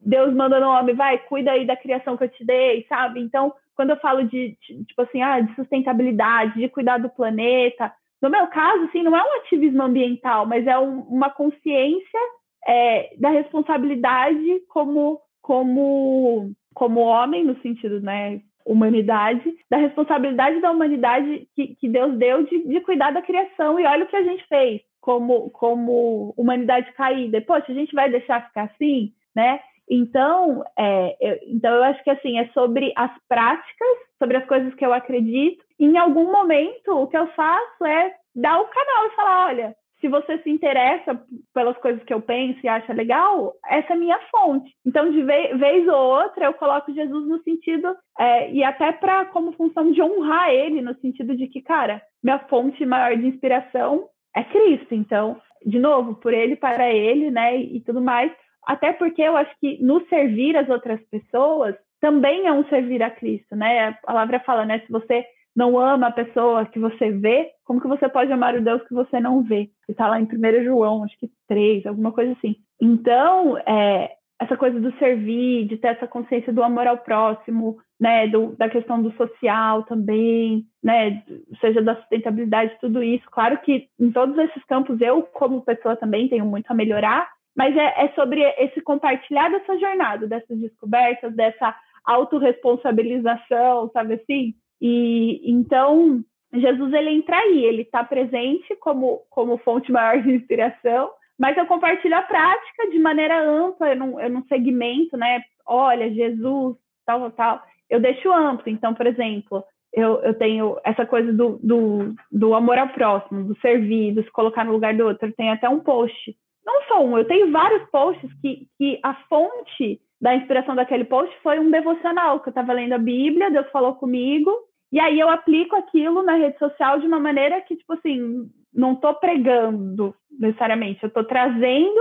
Deus manda nome, vai, cuida aí da criação que eu te dei, sabe? Então, quando eu falo de, tipo assim, ah, de sustentabilidade, de cuidar do planeta, no meu caso, assim, não é um ativismo ambiental, mas é um, uma consciência é, da responsabilidade como, como como homem, no sentido, né, humanidade, da responsabilidade da humanidade que, que Deus deu de, de, cuidar da criação. E olha o que a gente fez como, como humanidade caída. Poxa, a gente vai deixar ficar assim, né? Então, é, eu, então eu acho que assim é sobre as práticas, sobre as coisas que eu acredito. Em algum momento, o que eu faço é dar o canal e falar, olha, se você se interessa pelas coisas que eu penso e acha legal, essa é minha fonte. Então, de vez ou outra, eu coloco Jesus no sentido, é, e até para como função de honrar ele, no sentido de que, cara, minha fonte maior de inspiração é Cristo. Então, de novo, por ele, para ele, né, e tudo mais. Até porque eu acho que no servir as outras pessoas também é um servir a Cristo, né? A palavra fala, né? Se você não ama a pessoa que você vê, como que você pode amar o Deus que você não vê? Que está lá em 1 João, acho que 3, alguma coisa assim. Então, é, essa coisa do servir, de ter essa consciência do amor ao próximo, né, do, da questão do social também, né, seja da sustentabilidade, tudo isso. Claro que em todos esses campos eu, como pessoa, também tenho muito a melhorar, mas é, é sobre esse compartilhar dessa jornada, dessas descobertas, dessa autorresponsabilização, sabe assim? E então Jesus ele entra aí, ele está presente como, como fonte maior de inspiração, mas eu compartilho a prática de maneira ampla, eu não, eu não segmento, né? Olha, Jesus, tal, tal. Eu deixo amplo. Então, por exemplo, eu, eu tenho essa coisa do, do, do amor ao próximo, do servir, do se colocar no lugar do outro. Eu tenho até um post. Não só um, eu tenho vários posts que, que a fonte da inspiração daquele post foi um devocional, que eu estava lendo a Bíblia, Deus falou comigo, e aí eu aplico aquilo na rede social de uma maneira que, tipo assim, não estou pregando necessariamente, eu estou trazendo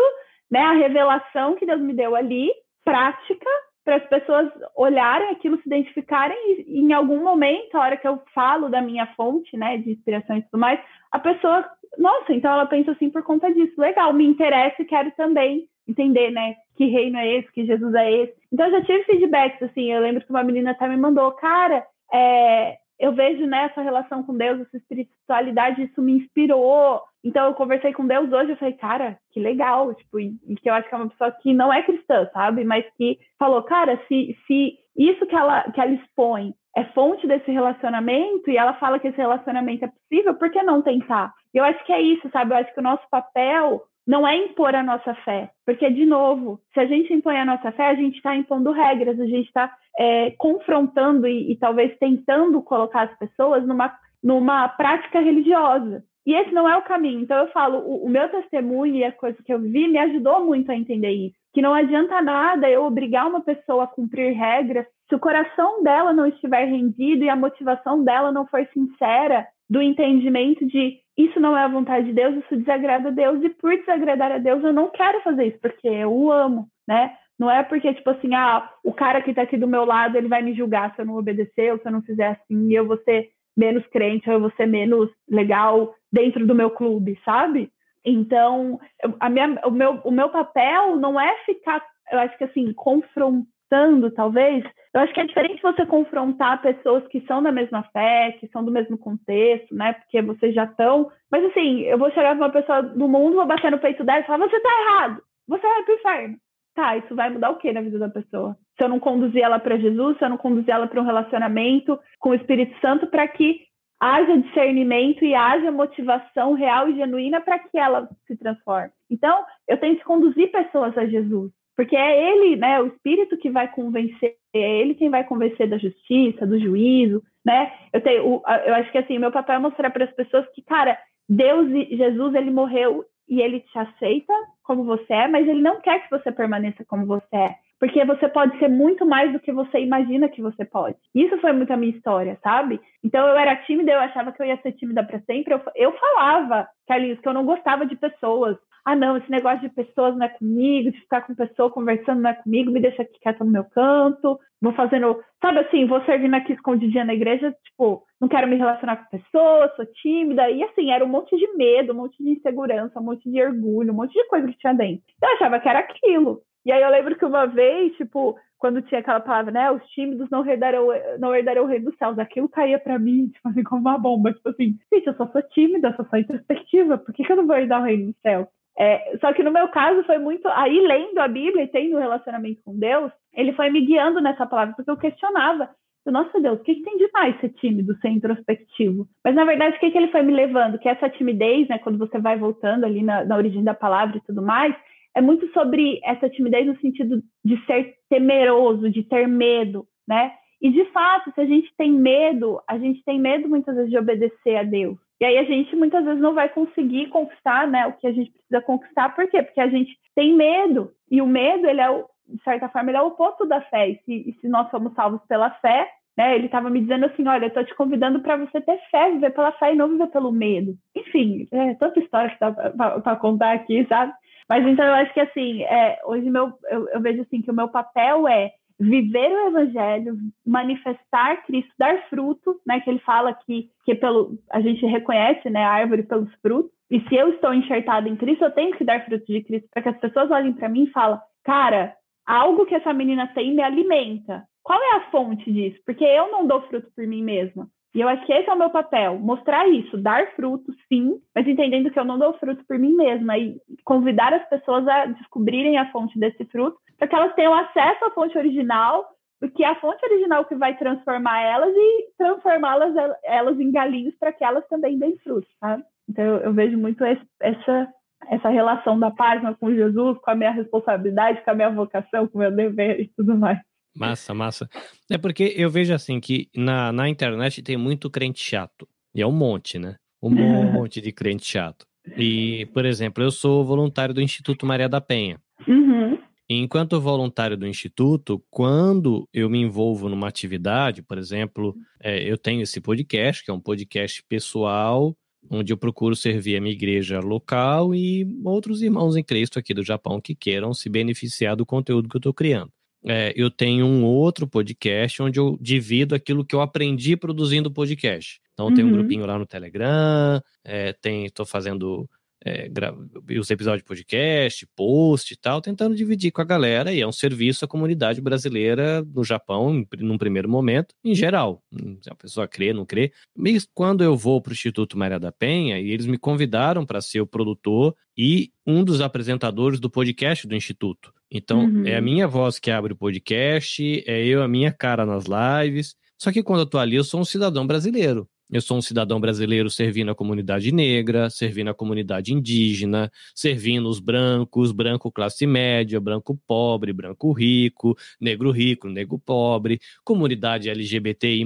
né, a revelação que Deus me deu ali, prática, para as pessoas olharem aquilo, se identificarem e, em algum momento, a hora que eu falo da minha fonte, né, de inspiração e tudo mais, a pessoa, nossa, então ela pensa assim por conta disso, legal, me interessa e quero também entender, né, que reino é esse, que Jesus é esse. Então eu já tive feedbacks, assim, eu lembro que uma menina até me mandou, cara, é, eu vejo nessa relação com Deus, essa espiritualidade, isso me inspirou. Então eu conversei com Deus hoje, eu falei, cara, que legal, tipo, e, e que eu acho que é uma pessoa que não é cristã, sabe? Mas que falou, cara, se, se isso que ela, que ela expõe é fonte desse relacionamento e ela fala que esse relacionamento é possível, por que não tentar? Eu acho que é isso, sabe? Eu acho que o nosso papel não é impor a nossa fé, porque, de novo, se a gente impõe a nossa fé, a gente está impondo regras, a gente está é, confrontando e, e, talvez tentando colocar as pessoas numa, numa prática religiosa. E esse não é o caminho. Então eu falo, o, o meu testemunho e a coisa que eu vi me ajudou muito a entender isso. Que não adianta nada eu obrigar uma pessoa a cumprir regras se o coração dela não estiver rendido e a motivação dela não for sincera do entendimento de isso não é a vontade de Deus, isso desagrada a Deus, e por desagradar a Deus eu não quero fazer isso, porque eu o amo, né? Não é porque, tipo assim, ah, o cara que tá aqui do meu lado, ele vai me julgar se eu não obedecer, ou se eu não fizer assim, eu vou ser menos crente, ou eu vou ser menos legal dentro do meu clube, sabe? Então, a minha, o, meu, o meu papel não é ficar, eu acho que assim, confrontando, talvez. Eu acho que é diferente você confrontar pessoas que são da mesma fé, que são do mesmo contexto, né? Porque vocês já estão. Mas assim, eu vou chegar para uma pessoa do mundo, vou bater no peito dela e falar: você tá errado, você vai pro inferno tá, isso vai mudar o que na vida da pessoa? Se eu não conduzir ela para Jesus, se eu não conduzir ela para um relacionamento com o Espírito Santo, para que haja discernimento e haja motivação real e genuína para que ela se transforme. Então, eu tenho que conduzir pessoas a Jesus, porque é ele, né, o Espírito que vai convencer, é ele quem vai convencer da justiça, do juízo, né? Eu tenho, eu acho que assim, meu papel é mostrar para as pessoas que, cara, Deus e Jesus, ele morreu e ele te aceita como você é, mas ele não quer que você permaneça como você é. Porque você pode ser muito mais do que você imagina que você pode. Isso foi muito a minha história, sabe? Então eu era tímida, eu achava que eu ia ser tímida para sempre. Eu, eu falava, Carlinhos, que eu não gostava de pessoas ah, não, esse negócio de pessoas não é comigo, de ficar com pessoa conversando não é comigo, me deixa aqui quieta no meu canto, vou fazendo, sabe assim, vou servindo aqui escondidinha na igreja, tipo, não quero me relacionar com pessoas, sou tímida, e assim, era um monte de medo, um monte de insegurança, um monte de orgulho, um monte de coisa que tinha dentro. Eu achava que era aquilo. E aí eu lembro que uma vez, tipo, quando tinha aquela palavra, né, os tímidos não herdarão, não herdarão o reino dos céus, aquilo caía para mim, tipo assim, como uma bomba, tipo assim, gente, eu só sou tímida, só sou introspectiva, por que, que eu não vou herdar o reino dos céus? É, só que no meu caso foi muito. Aí, lendo a Bíblia e tendo um relacionamento com Deus, ele foi me guiando nessa palavra, porque eu questionava. Nossa Deus, o que, que tem de mais ser tímido, ser introspectivo? Mas na verdade, o que, que ele foi me levando? Que essa timidez, né, quando você vai voltando ali na, na origem da palavra e tudo mais, é muito sobre essa timidez no sentido de ser temeroso, de ter medo, né? E de fato, se a gente tem medo, a gente tem medo muitas vezes de obedecer a Deus. E aí a gente muitas vezes não vai conseguir conquistar, né, o que a gente precisa conquistar. Por quê? Porque a gente tem medo. E o medo, ele é, de certa forma, ele é o oposto da fé. E se, e se nós somos salvos pela fé, né, ele estava me dizendo assim, olha, eu estou te convidando para você ter fé, viver pela fé e não viver pelo medo. Enfim, é tanta história que dá para contar aqui, sabe? Mas então eu acho que assim, é, hoje meu, eu, eu vejo assim que o meu papel é viver o evangelho, manifestar Cristo, dar fruto, né? Que ele fala que, que pelo a gente reconhece, né, a árvore pelos frutos. E se eu estou enxertada em Cristo, eu tenho que dar fruto de Cristo para que as pessoas olhem para mim e falem: "Cara, algo que essa menina tem me alimenta. Qual é a fonte disso? Porque eu não dou fruto por mim mesma. E eu acho que esse é o meu papel, mostrar isso, dar fruto, sim, mas entendendo que eu não dou fruto por mim mesma e convidar as pessoas a descobrirem a fonte desse fruto para que elas tenham acesso à fonte original, porque é a fonte original que vai transformar elas e transformá-las elas em galinhos para que elas também deem frutos, sabe? Então eu, eu vejo muito esse, essa essa relação da página com Jesus, com a minha responsabilidade, com a minha vocação, com o meu dever e tudo mais. Massa, massa. É porque eu vejo assim que na, na internet tem muito crente chato. E é um monte, né? Um monte de crente chato. E, por exemplo, eu sou voluntário do Instituto Maria da Penha. Uhum. Enquanto voluntário do Instituto, quando eu me envolvo numa atividade, por exemplo, é, eu tenho esse podcast, que é um podcast pessoal, onde eu procuro servir a minha igreja local e outros irmãos em Cristo aqui do Japão que queiram se beneficiar do conteúdo que eu estou criando. É, eu tenho um outro podcast onde eu divido aquilo que eu aprendi produzindo podcast. Então, uhum. tem um grupinho lá no Telegram, é, estou fazendo é, os episódios de podcast, post e tal, tentando dividir com a galera, e é um serviço à comunidade brasileira no Japão, num primeiro momento, em geral. Se a pessoa crê, não crê. Mas quando eu vou para o Instituto Maria da Penha, e eles me convidaram para ser o produtor e um dos apresentadores do podcast do Instituto. Então, uhum. é a minha voz que abre o podcast, é eu, a minha cara nas lives. Só que quando eu tô ali, eu sou um cidadão brasileiro. Eu sou um cidadão brasileiro servindo a comunidade negra, servindo a comunidade indígena, servindo os brancos, branco classe média, branco pobre, branco rico, negro rico, negro pobre, comunidade LGBTI,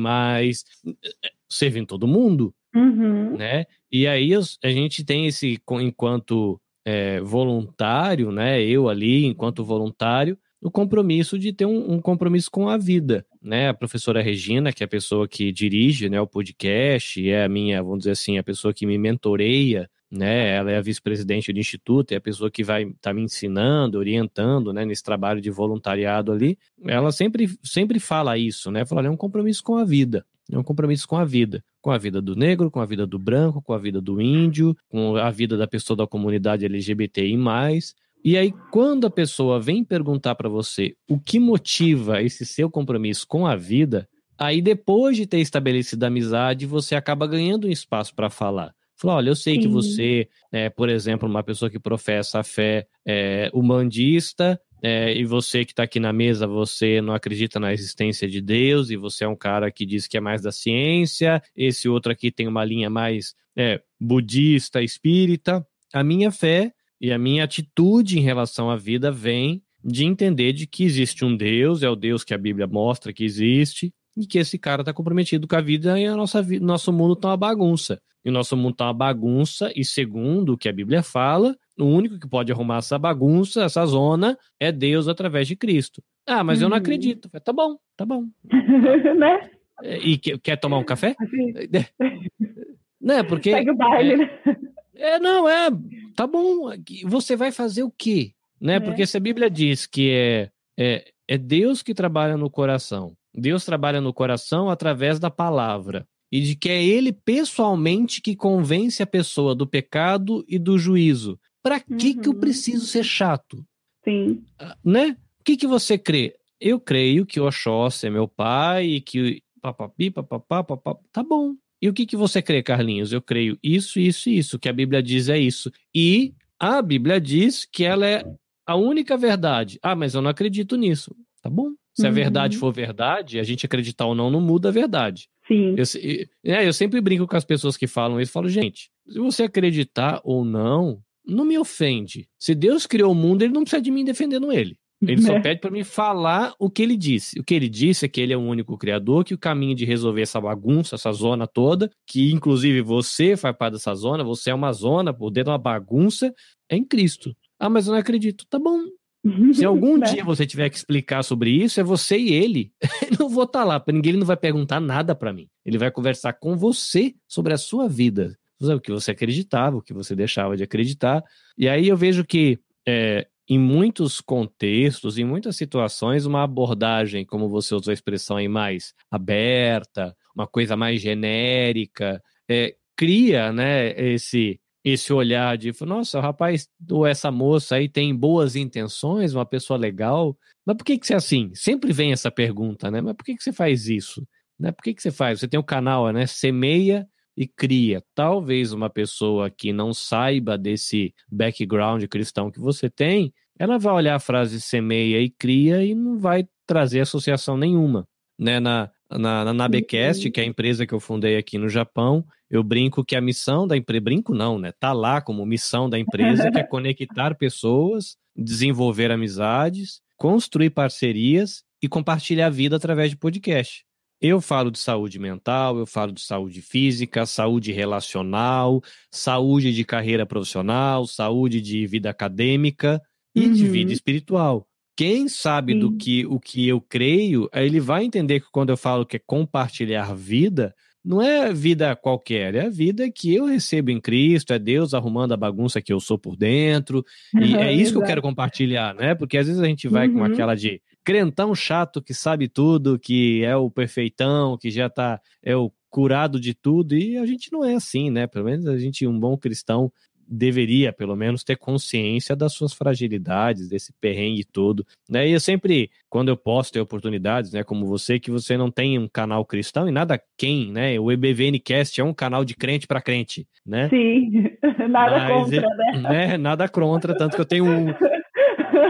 servindo todo mundo. Uhum. né? E aí a gente tem esse, enquanto é, voluntário, né? Eu ali, enquanto voluntário, o compromisso de ter um, um, compromisso com a vida, né? A professora Regina, que é a pessoa que dirige, né, o podcast, é a minha, vamos dizer assim, a pessoa que me mentoreia, né? Ela é a vice-presidente do instituto, é a pessoa que vai estar tá me ensinando, orientando, né, nesse trabalho de voluntariado ali. Ela sempre sempre fala isso, né? Fala, é um compromisso com a vida. É um compromisso com a vida. Com a vida do negro, com a vida do branco, com a vida do índio, com a vida da pessoa da comunidade LGBTI. E aí, quando a pessoa vem perguntar para você o que motiva esse seu compromisso com a vida, aí depois de ter estabelecido a amizade, você acaba ganhando um espaço para falar. Falar, olha, eu sei Sim. que você, é, por exemplo, uma pessoa que professa a fé é, humandista, é, e você que está aqui na mesa, você não acredita na existência de Deus, e você é um cara que diz que é mais da ciência, esse outro aqui tem uma linha mais é, budista, espírita. A minha fé e a minha atitude em relação à vida vem de entender de que existe um Deus, é o Deus que a Bíblia mostra que existe, e que esse cara está comprometido com a vida e nossa nosso mundo está uma bagunça. E o nosso mundo está uma bagunça, e segundo o que a Bíblia fala, o único que pode arrumar essa bagunça, essa zona, é Deus através de Cristo. Ah, mas uhum. eu não uhum. acredito. Tá bom, tá bom. né? É, e quer tomar um café? Assim. né? Porque. Segue o baile, é, né? É, não, é. Tá bom. Você vai fazer o quê? Né? É. Porque se a Bíblia diz que é, é, é Deus que trabalha no coração, Deus trabalha no coração através da palavra e de que é ele pessoalmente que convence a pessoa do pecado e do juízo. Para que uhum. que eu uhum. preciso ser chato? Sim. Ah, né? O que que você crê? Eu creio que o Oxóssi é meu pai e que papapi, papapá, papapá. Tá bom. E o que que você crê, Carlinhos? Eu creio isso, isso e isso. que a Bíblia diz é isso. E a Bíblia diz que ela é a única verdade. Ah, mas eu não acredito nisso. Tá bom. Se uhum. a verdade for verdade, a gente acreditar ou não, não muda a verdade. Sim. Eu, é, eu sempre brinco com as pessoas que falam isso. Falo, gente, se você acreditar ou não, não me ofende. Se Deus criou o mundo, ele não precisa de mim defendendo ele. Ele só pede para mim falar o que ele disse. O que ele disse é que ele é o único criador, que o caminho de resolver essa bagunça, essa zona toda, que inclusive você faz parte dessa zona, você é uma zona por dentro de uma bagunça, é em Cristo. Ah, mas eu não acredito. Tá bom. Se algum né? dia você tiver que explicar sobre isso, é você e ele. Eu não vou estar tá lá, ninguém ele não vai perguntar nada para mim. Ele vai conversar com você sobre a sua vida o que você acreditava, o que você deixava de acreditar. E aí eu vejo que é, em muitos contextos, em muitas situações, uma abordagem, como você usou a expressão aí, mais aberta, uma coisa mais genérica, é, cria né, esse, esse olhar de, nossa, o rapaz ou essa moça aí tem boas intenções, uma pessoa legal, mas por que, que você é assim? Sempre vem essa pergunta, né? Mas por que, que você faz isso? Né? Por que, que você faz? Você tem um canal, né? Semeia e cria. Talvez uma pessoa que não saiba desse background cristão que você tem, ela vai olhar a frase semeia e cria e não vai trazer associação nenhuma. Né? Na, na, na Nabecast, uhum. que é a empresa que eu fundei aqui no Japão, eu brinco que a missão da empresa, brinco não, né? Tá lá como missão da empresa, que é conectar pessoas, desenvolver amizades, construir parcerias e compartilhar a vida através de podcast. Eu falo de saúde mental, eu falo de saúde física, saúde relacional, saúde de carreira profissional, saúde de vida acadêmica e uhum. de vida espiritual. Quem sabe Sim. do que o que eu creio, ele vai entender que quando eu falo que é compartilhar vida, não é vida qualquer, é a vida que eu recebo em Cristo, é Deus arrumando a bagunça que eu sou por dentro. E é isso que eu quero compartilhar, né? Porque às vezes a gente vai uhum. com aquela de crentão chato que sabe tudo, que é o perfeitão, que já tá é o curado de tudo, e a gente não é assim, né? Pelo menos a gente, um bom cristão, deveria, pelo menos, ter consciência das suas fragilidades, desse perrengue todo, né? E eu sempre, quando eu posso ter oportunidades, né, como você, que você não tem um canal cristão e nada quem, né? O EBVNcast é um canal de crente para crente, né? Sim, nada Mas, contra, né? né? Nada contra, tanto que eu tenho um,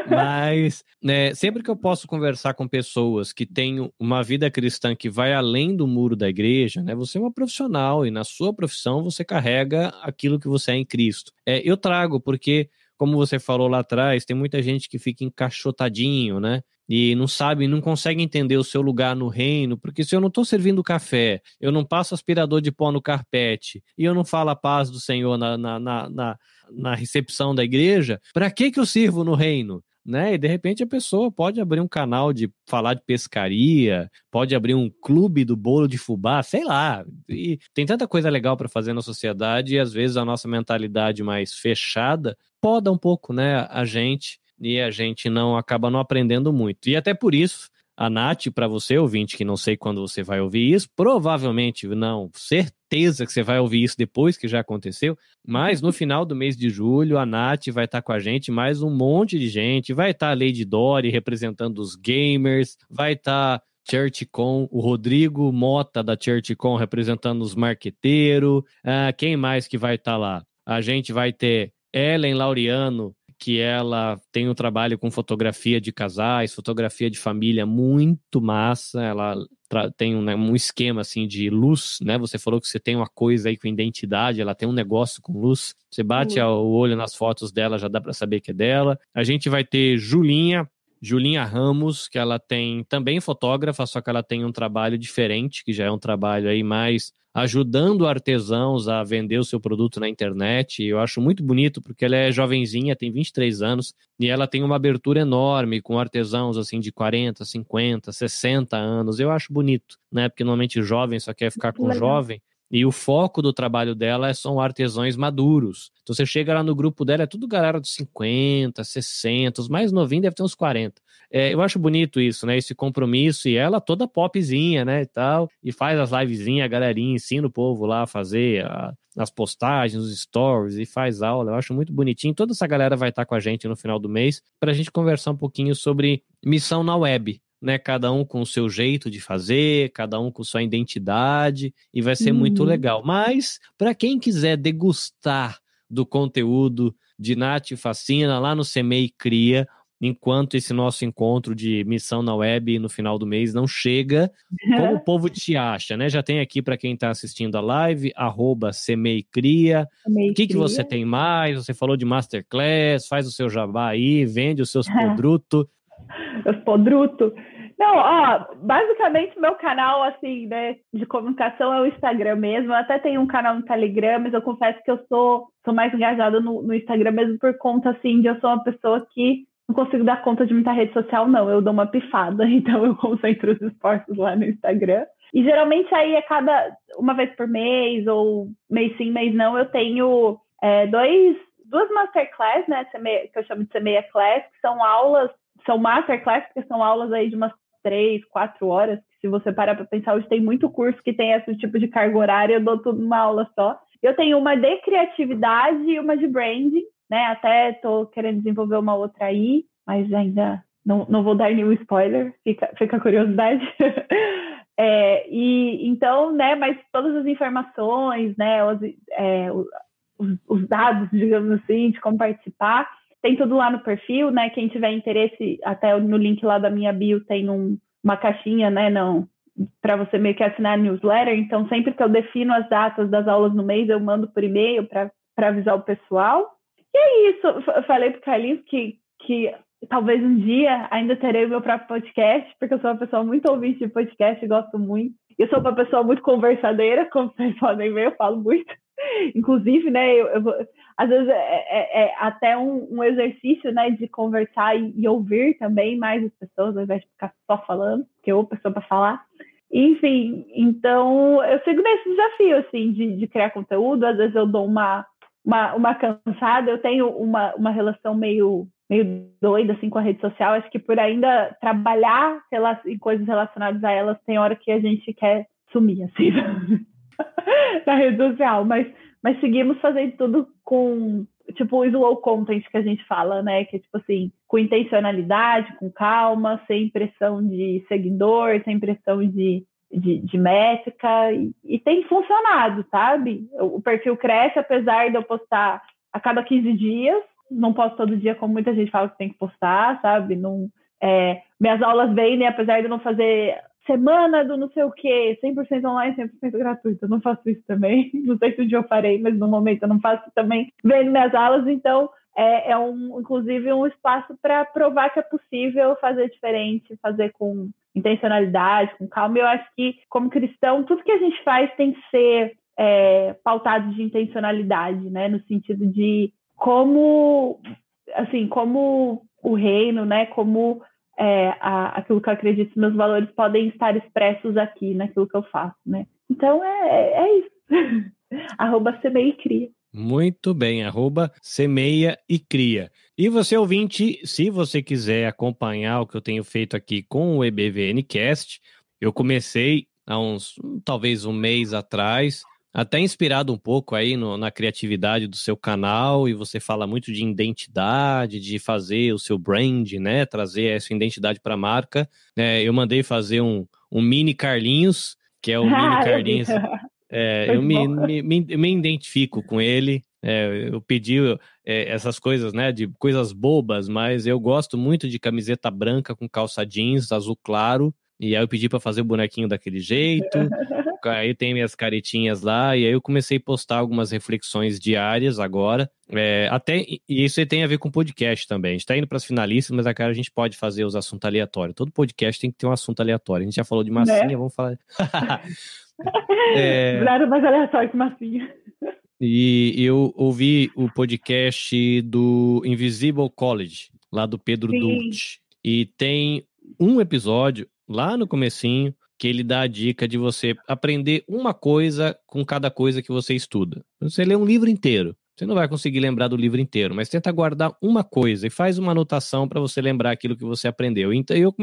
mas né, sempre que eu posso conversar com pessoas que têm uma vida cristã que vai além do muro da igreja, né? Você é uma profissional e na sua profissão você carrega aquilo que você é em Cristo. É, eu trago porque como você falou lá atrás, tem muita gente que fica encaixotadinho, né? E não sabe, não consegue entender o seu lugar no reino, porque se eu não estou servindo café, eu não passo aspirador de pó no carpete e eu não falo a paz do Senhor na, na, na, na, na recepção da igreja, para que, que eu sirvo no reino? Né? E de repente a pessoa pode abrir um canal de falar de pescaria, pode abrir um clube do bolo de fubá, sei lá. E tem tanta coisa legal para fazer na sociedade e às vezes a nossa mentalidade mais fechada poda um pouco, né, a gente e a gente não acaba não aprendendo muito. E até por isso, a Nath, para você, ouvinte, que não sei quando você vai ouvir isso, provavelmente não, certeza que você vai ouvir isso depois que já aconteceu, mas no final do mês de julho, a Nath vai estar tá com a gente, mais um monte de gente, vai estar tá a Lady Dory representando os gamers, vai estar. Tá ChurchCon, o Rodrigo Mota da ChurchCon representando os marqueteiros. Ah, quem mais que vai estar tá lá? A gente vai ter Ellen Laureano que ela tem um trabalho com fotografia de casais, fotografia de família muito massa. Ela tem um, né, um, esquema assim de luz, né? Você falou que você tem uma coisa aí com identidade, ela tem um negócio com luz. Você bate uhum. o olho nas fotos dela, já dá para saber que é dela. A gente vai ter Julinha, Julinha Ramos, que ela tem também fotógrafa, só que ela tem um trabalho diferente, que já é um trabalho aí mais ajudando artesãos a vender o seu produto na internet. Eu acho muito bonito porque ela é jovenzinha, tem 23 anos e ela tem uma abertura enorme com artesãos assim de 40, 50, 60 anos. Eu acho bonito, né? Porque normalmente jovem só quer ficar com jovem. E o foco do trabalho dela são artesãos maduros. Então você chega lá no grupo dela, é tudo galera de 50, 60, os mais novinhos deve ter uns 40. É, eu acho bonito isso, né? Esse compromisso e ela toda popzinha, né? E tal, e faz as livezinhas, a galerinha ensina o povo lá a fazer a, as postagens, os stories e faz aula. Eu acho muito bonitinho. Toda essa galera vai estar com a gente no final do mês para a gente conversar um pouquinho sobre missão na web. Né, cada um com o seu jeito de fazer, cada um com sua identidade, e vai ser uhum. muito legal. Mas, para quem quiser degustar do conteúdo de Nath Fascina lá no Semei Cria, enquanto esse nosso encontro de missão na web no final do mês não chega, como o povo te acha, né? Já tem aqui para quem está assistindo a live, arroba Semeicria. O que, que você tem mais? Você falou de Masterclass, faz o seu jabá aí, vende os seus podrutos. os podrutos. Não, ó, basicamente meu canal, assim, né, de comunicação é o Instagram mesmo. Eu até tenho um canal no Telegram, mas eu confesso que eu sou, sou mais engajada no, no Instagram mesmo por conta, assim, de eu sou uma pessoa que não consigo dar conta de muita rede social, não. Eu dou uma pifada, então eu concentro os esforços lá no Instagram. E geralmente aí é cada uma vez por mês, ou mês sim, mês não, eu tenho é, dois, duas masterclass, né? Que eu chamo de semeia class, que são aulas, são masterclass, porque são aulas aí de umas três, quatro horas. Se você parar para pensar, hoje tem muito curso que tem esse tipo de carga horária, eu dou tudo numa aula só. Eu tenho uma de criatividade e uma de branding, né? Até estou querendo desenvolver uma outra aí, mas ainda não, não vou dar nenhum spoiler, fica, fica a curiosidade. é, e então, né? Mas todas as informações, né? Os, é, os, os, dados, digamos assim, de como participar, tem tudo lá no perfil, né? Quem tiver interesse, até no link lá da minha bio tem um, uma caixinha, né? Não para você meio que assinar a newsletter. Então, sempre que eu defino as datas das aulas no mês, eu mando por e-mail para avisar o pessoal. E é isso. Eu falei para o Carlinhos que, que talvez um dia ainda terei o meu próprio podcast, porque eu sou uma pessoa muito ouvinte de podcast e gosto muito. Eu sou uma pessoa muito conversadeira, como vocês podem ver, eu falo muito. Inclusive, né, eu, eu às vezes é, é, é até um, um, exercício, né, de conversar e, e, ouvir também mais as pessoas, ao invés de ficar só falando, que eu pessoa para falar. Enfim, então eu sigo nesse desafio, assim, de, de criar conteúdo. Às vezes eu dou uma uma, uma cansada, eu tenho uma, uma relação meio, meio doida assim com a rede social. Acho que por ainda trabalhar em coisas relacionadas a elas, tem hora que a gente quer sumir assim na rede social, mas, mas seguimos fazendo tudo com tipo o slow content que a gente fala, né? Que é tipo assim, com intencionalidade, com calma, sem pressão de seguidor, sem pressão de de, de métrica e, e, tem funcionado, sabe? O perfil cresce, apesar de eu postar a cada 15 dias, não posto todo dia, como muita gente fala que tem que postar, sabe? Não, é, minhas aulas vendem, apesar de eu não fazer semana do não sei o quê, 100% online, 100% gratuito. Eu não faço isso também. Não sei se um dia eu farei, mas no momento eu não faço também. Vendo minhas aulas, então é, é um, inclusive um espaço para provar que é possível fazer diferente, fazer com intencionalidade, com calma. Eu acho que, como cristão, tudo que a gente faz tem que ser é, pautado de intencionalidade, né? No sentido de como, assim, como o reino, né? Como é, a, aquilo que eu acredito, meus valores podem estar expressos aqui naquilo que eu faço, né? Então é, é isso. Arroba semeia e cria. Muito bem, arroba semeia e cria. E você, ouvinte, se você quiser acompanhar o que eu tenho feito aqui com o EBVNcast, eu comecei há uns, talvez um mês atrás, até inspirado um pouco aí no, na criatividade do seu canal, e você fala muito de identidade, de fazer o seu brand, né? Trazer essa identidade para a marca. É, eu mandei fazer um, um mini Carlinhos, que é o mini Carlinhos. É, eu me, me, me, me, identifico com ele. É, eu pedi é, essas coisas, né, de coisas bobas, mas eu gosto muito de camiseta branca com calça jeans azul claro. E aí eu pedi para fazer o bonequinho daquele jeito. aí tem minhas caretinhas lá. E aí eu comecei a postar algumas reflexões diárias agora. É, até e isso tem a ver com podcast também. A gente está indo para as finalistas, mas agora a gente pode fazer os assuntos aleatórios. Todo podcast tem que ter um assunto aleatório. A gente já falou de massinha, né? vamos falar. é... Nada mais aleatório que massinha. E eu ouvi o podcast do Invisible College, lá do Pedro Dult. E tem um episódio lá no comecinho que ele dá a dica de você aprender uma coisa com cada coisa que você estuda. Você lê um livro inteiro. Você não vai conseguir lembrar do livro inteiro, mas tenta guardar uma coisa e faz uma anotação para você lembrar aquilo que você aprendeu. Então eu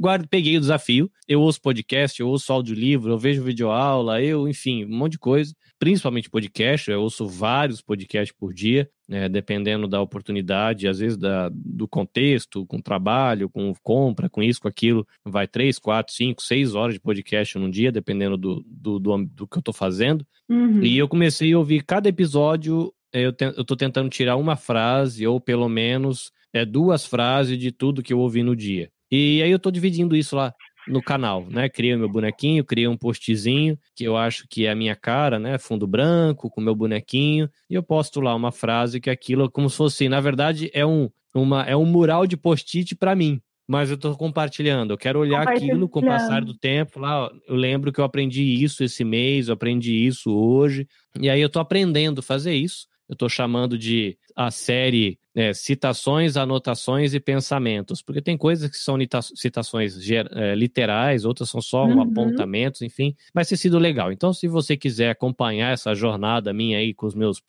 guardo, peguei o desafio, eu ouço podcast, eu ouço audiolivro, eu vejo videoaula, eu, enfim, um monte de coisa, principalmente podcast, eu ouço vários podcasts por dia, né, dependendo da oportunidade, às vezes da, do contexto, com trabalho, com compra, com isso, com aquilo, vai três, quatro, cinco, seis horas de podcast num dia, dependendo do, do, do, do que eu estou fazendo. Uhum. E eu comecei a ouvir cada episódio eu, te, eu tô tentando tirar uma frase, ou pelo menos é, duas frases de tudo que eu ouvi no dia. E aí eu tô dividindo isso lá no canal, né? Criei meu bonequinho, criei um postzinho que eu acho que é a minha cara, né? Fundo branco com meu bonequinho e eu posto lá uma frase que aquilo é como se fosse, na verdade, é um uma é um mural de post-it para mim. Mas eu estou compartilhando. Eu quero olhar aquilo com o passar do tempo. Lá, eu lembro que eu aprendi isso esse mês, eu aprendi isso hoje. E aí eu estou aprendendo a fazer isso eu estou chamando de a série é, Citações, Anotações e Pensamentos, porque tem coisas que são citações é, literais, outras são só uhum. apontamentos, enfim, vai ter sido legal. Então, se você quiser acompanhar essa jornada minha aí com os meus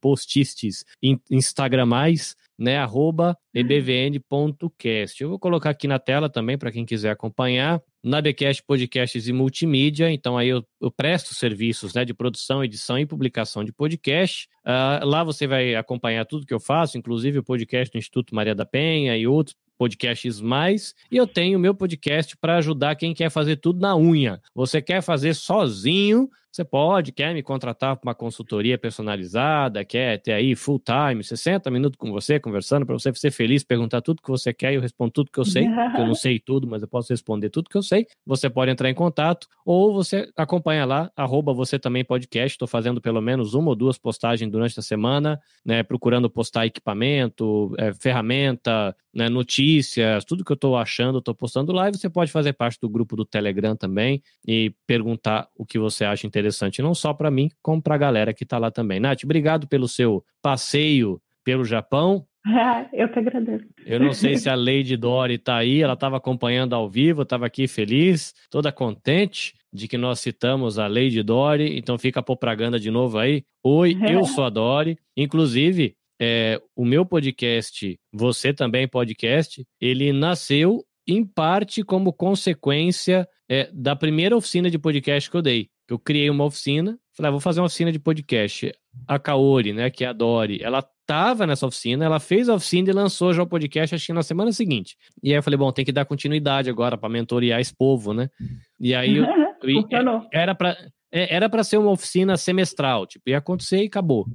postistes instagramais, né, arroba ebvn.cast. Eu vou colocar aqui na tela também para quem quiser acompanhar. Nabecast Podcasts e Multimídia, então aí eu, eu, presto serviços né, de produção, edição e publicação de podcast. Uh, lá você vai acompanhar tudo que eu faço, inclusive o podcast do Instituto Maria da Penha e outros podcasts mais. E eu tenho meu podcast para ajudar quem quer fazer tudo na unha. Você quer fazer sozinho, você pode, quer me contratar para uma consultoria personalizada, quer ter aí full time, 60 minutos com você, conversando, para você ser feliz, perguntar tudo que você quer e eu respondo tudo que eu sei, eu não sei tudo, mas eu posso responder tudo que eu sei. Você pode entrar em contato ou você acompanha lá, arroba você também podcast. Estou fazendo pelo menos uma ou duas postagens durante a semana, né, procurando postar equipamento, é, ferramenta, né, notícias, tudo que eu estou achando, estou postando lá e você pode fazer parte do grupo do Telegram também e perguntar o que você acha interessante interessante, não só para mim, como para a galera que está lá também. Nath, obrigado pelo seu passeio pelo Japão. eu que agradeço. Eu não sei se a Lady Dory está aí, ela estava acompanhando ao vivo, estava aqui feliz, toda contente de que nós citamos a Lady Dory, então fica a propaganda de novo aí. Oi, eu sou a Dory. Inclusive, é, o meu podcast, Você Também Podcast, ele nasceu em parte como consequência é, da primeira oficina de podcast que eu dei eu criei uma oficina, falei, ah, vou fazer uma oficina de podcast. A Kaori, né, que é a Dori, ela tava nessa oficina, ela fez a oficina e lançou já o podcast, acho que na semana seguinte. E aí eu falei, bom, tem que dar continuidade agora para mentorear esse povo, né? E aí eu, eu, era para é, era para ser uma oficina semestral, tipo, ia acontecer e acabou.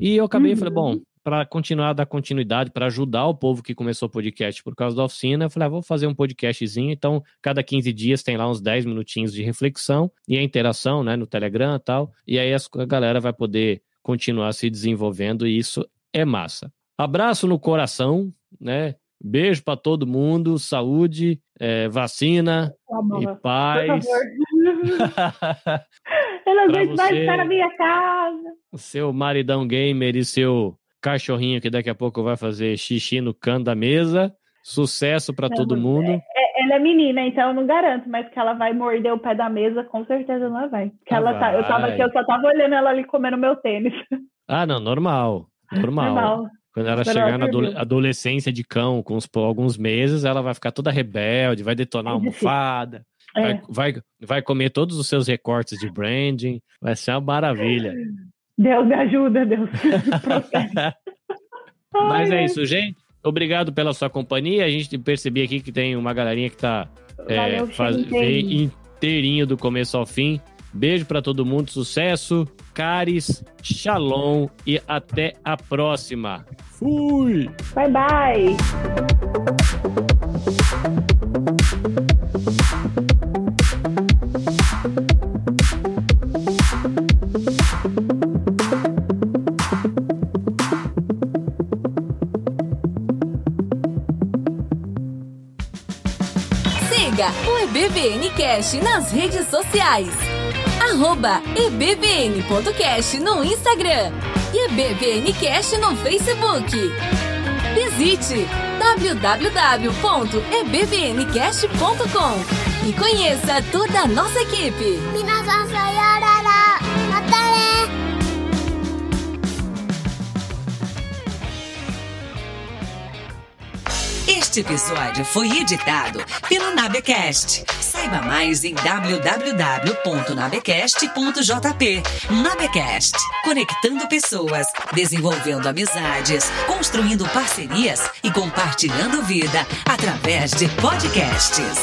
E eu acabei, uhum. falei, bom, para continuar a dar continuidade, para ajudar o povo que começou o podcast por causa da oficina, eu falei, ah, vou fazer um podcastzinho. Então, cada 15 dias tem lá uns 10 minutinhos de reflexão e a interação, né, no Telegram e tal. E aí a galera vai poder continuar se desenvolvendo e isso é massa. Abraço no coração, né? Beijo para todo mundo, saúde, é, vacina e paz. Eu não aguento mais estar na minha casa. O seu maridão gamer e seu cachorrinho que daqui a pouco vai fazer xixi no canto da mesa. Sucesso para todo mundo. É, é, ela é menina, então eu não garanto, mas que ela vai morder o pé da mesa, com certeza ela vai. Que ah, ela tá, eu tava aqui, eu só tava olhando ela ali comendo meu tênis. Ah, não, normal. Normal. normal. Quando ela chegar na adolescência de cão, com uns, alguns meses, ela vai ficar toda rebelde, vai detonar a almofada, é. vai, vai, vai comer todos os seus recortes de branding, vai ser uma maravilha. Deus me ajuda, Deus. Mas é isso, gente. Obrigado pela sua companhia. A gente percebi aqui que tem uma galerinha que tá é, faz, inteirinho do começo ao fim. Beijo para todo mundo, sucesso, caris, shalom e até a próxima. Fui! Bye bye! Cash nas redes sociais. Arroba ebvn.cash no Instagram e EBVN Cash no Facebook. Visite www.ebvncast.com e conheça toda a nossa equipe. Este episódio foi editado pelo Nabecast. Saiba mais em www.nabecast.jp. Nabecast, conectando pessoas, desenvolvendo amizades, construindo parcerias e compartilhando vida através de podcasts.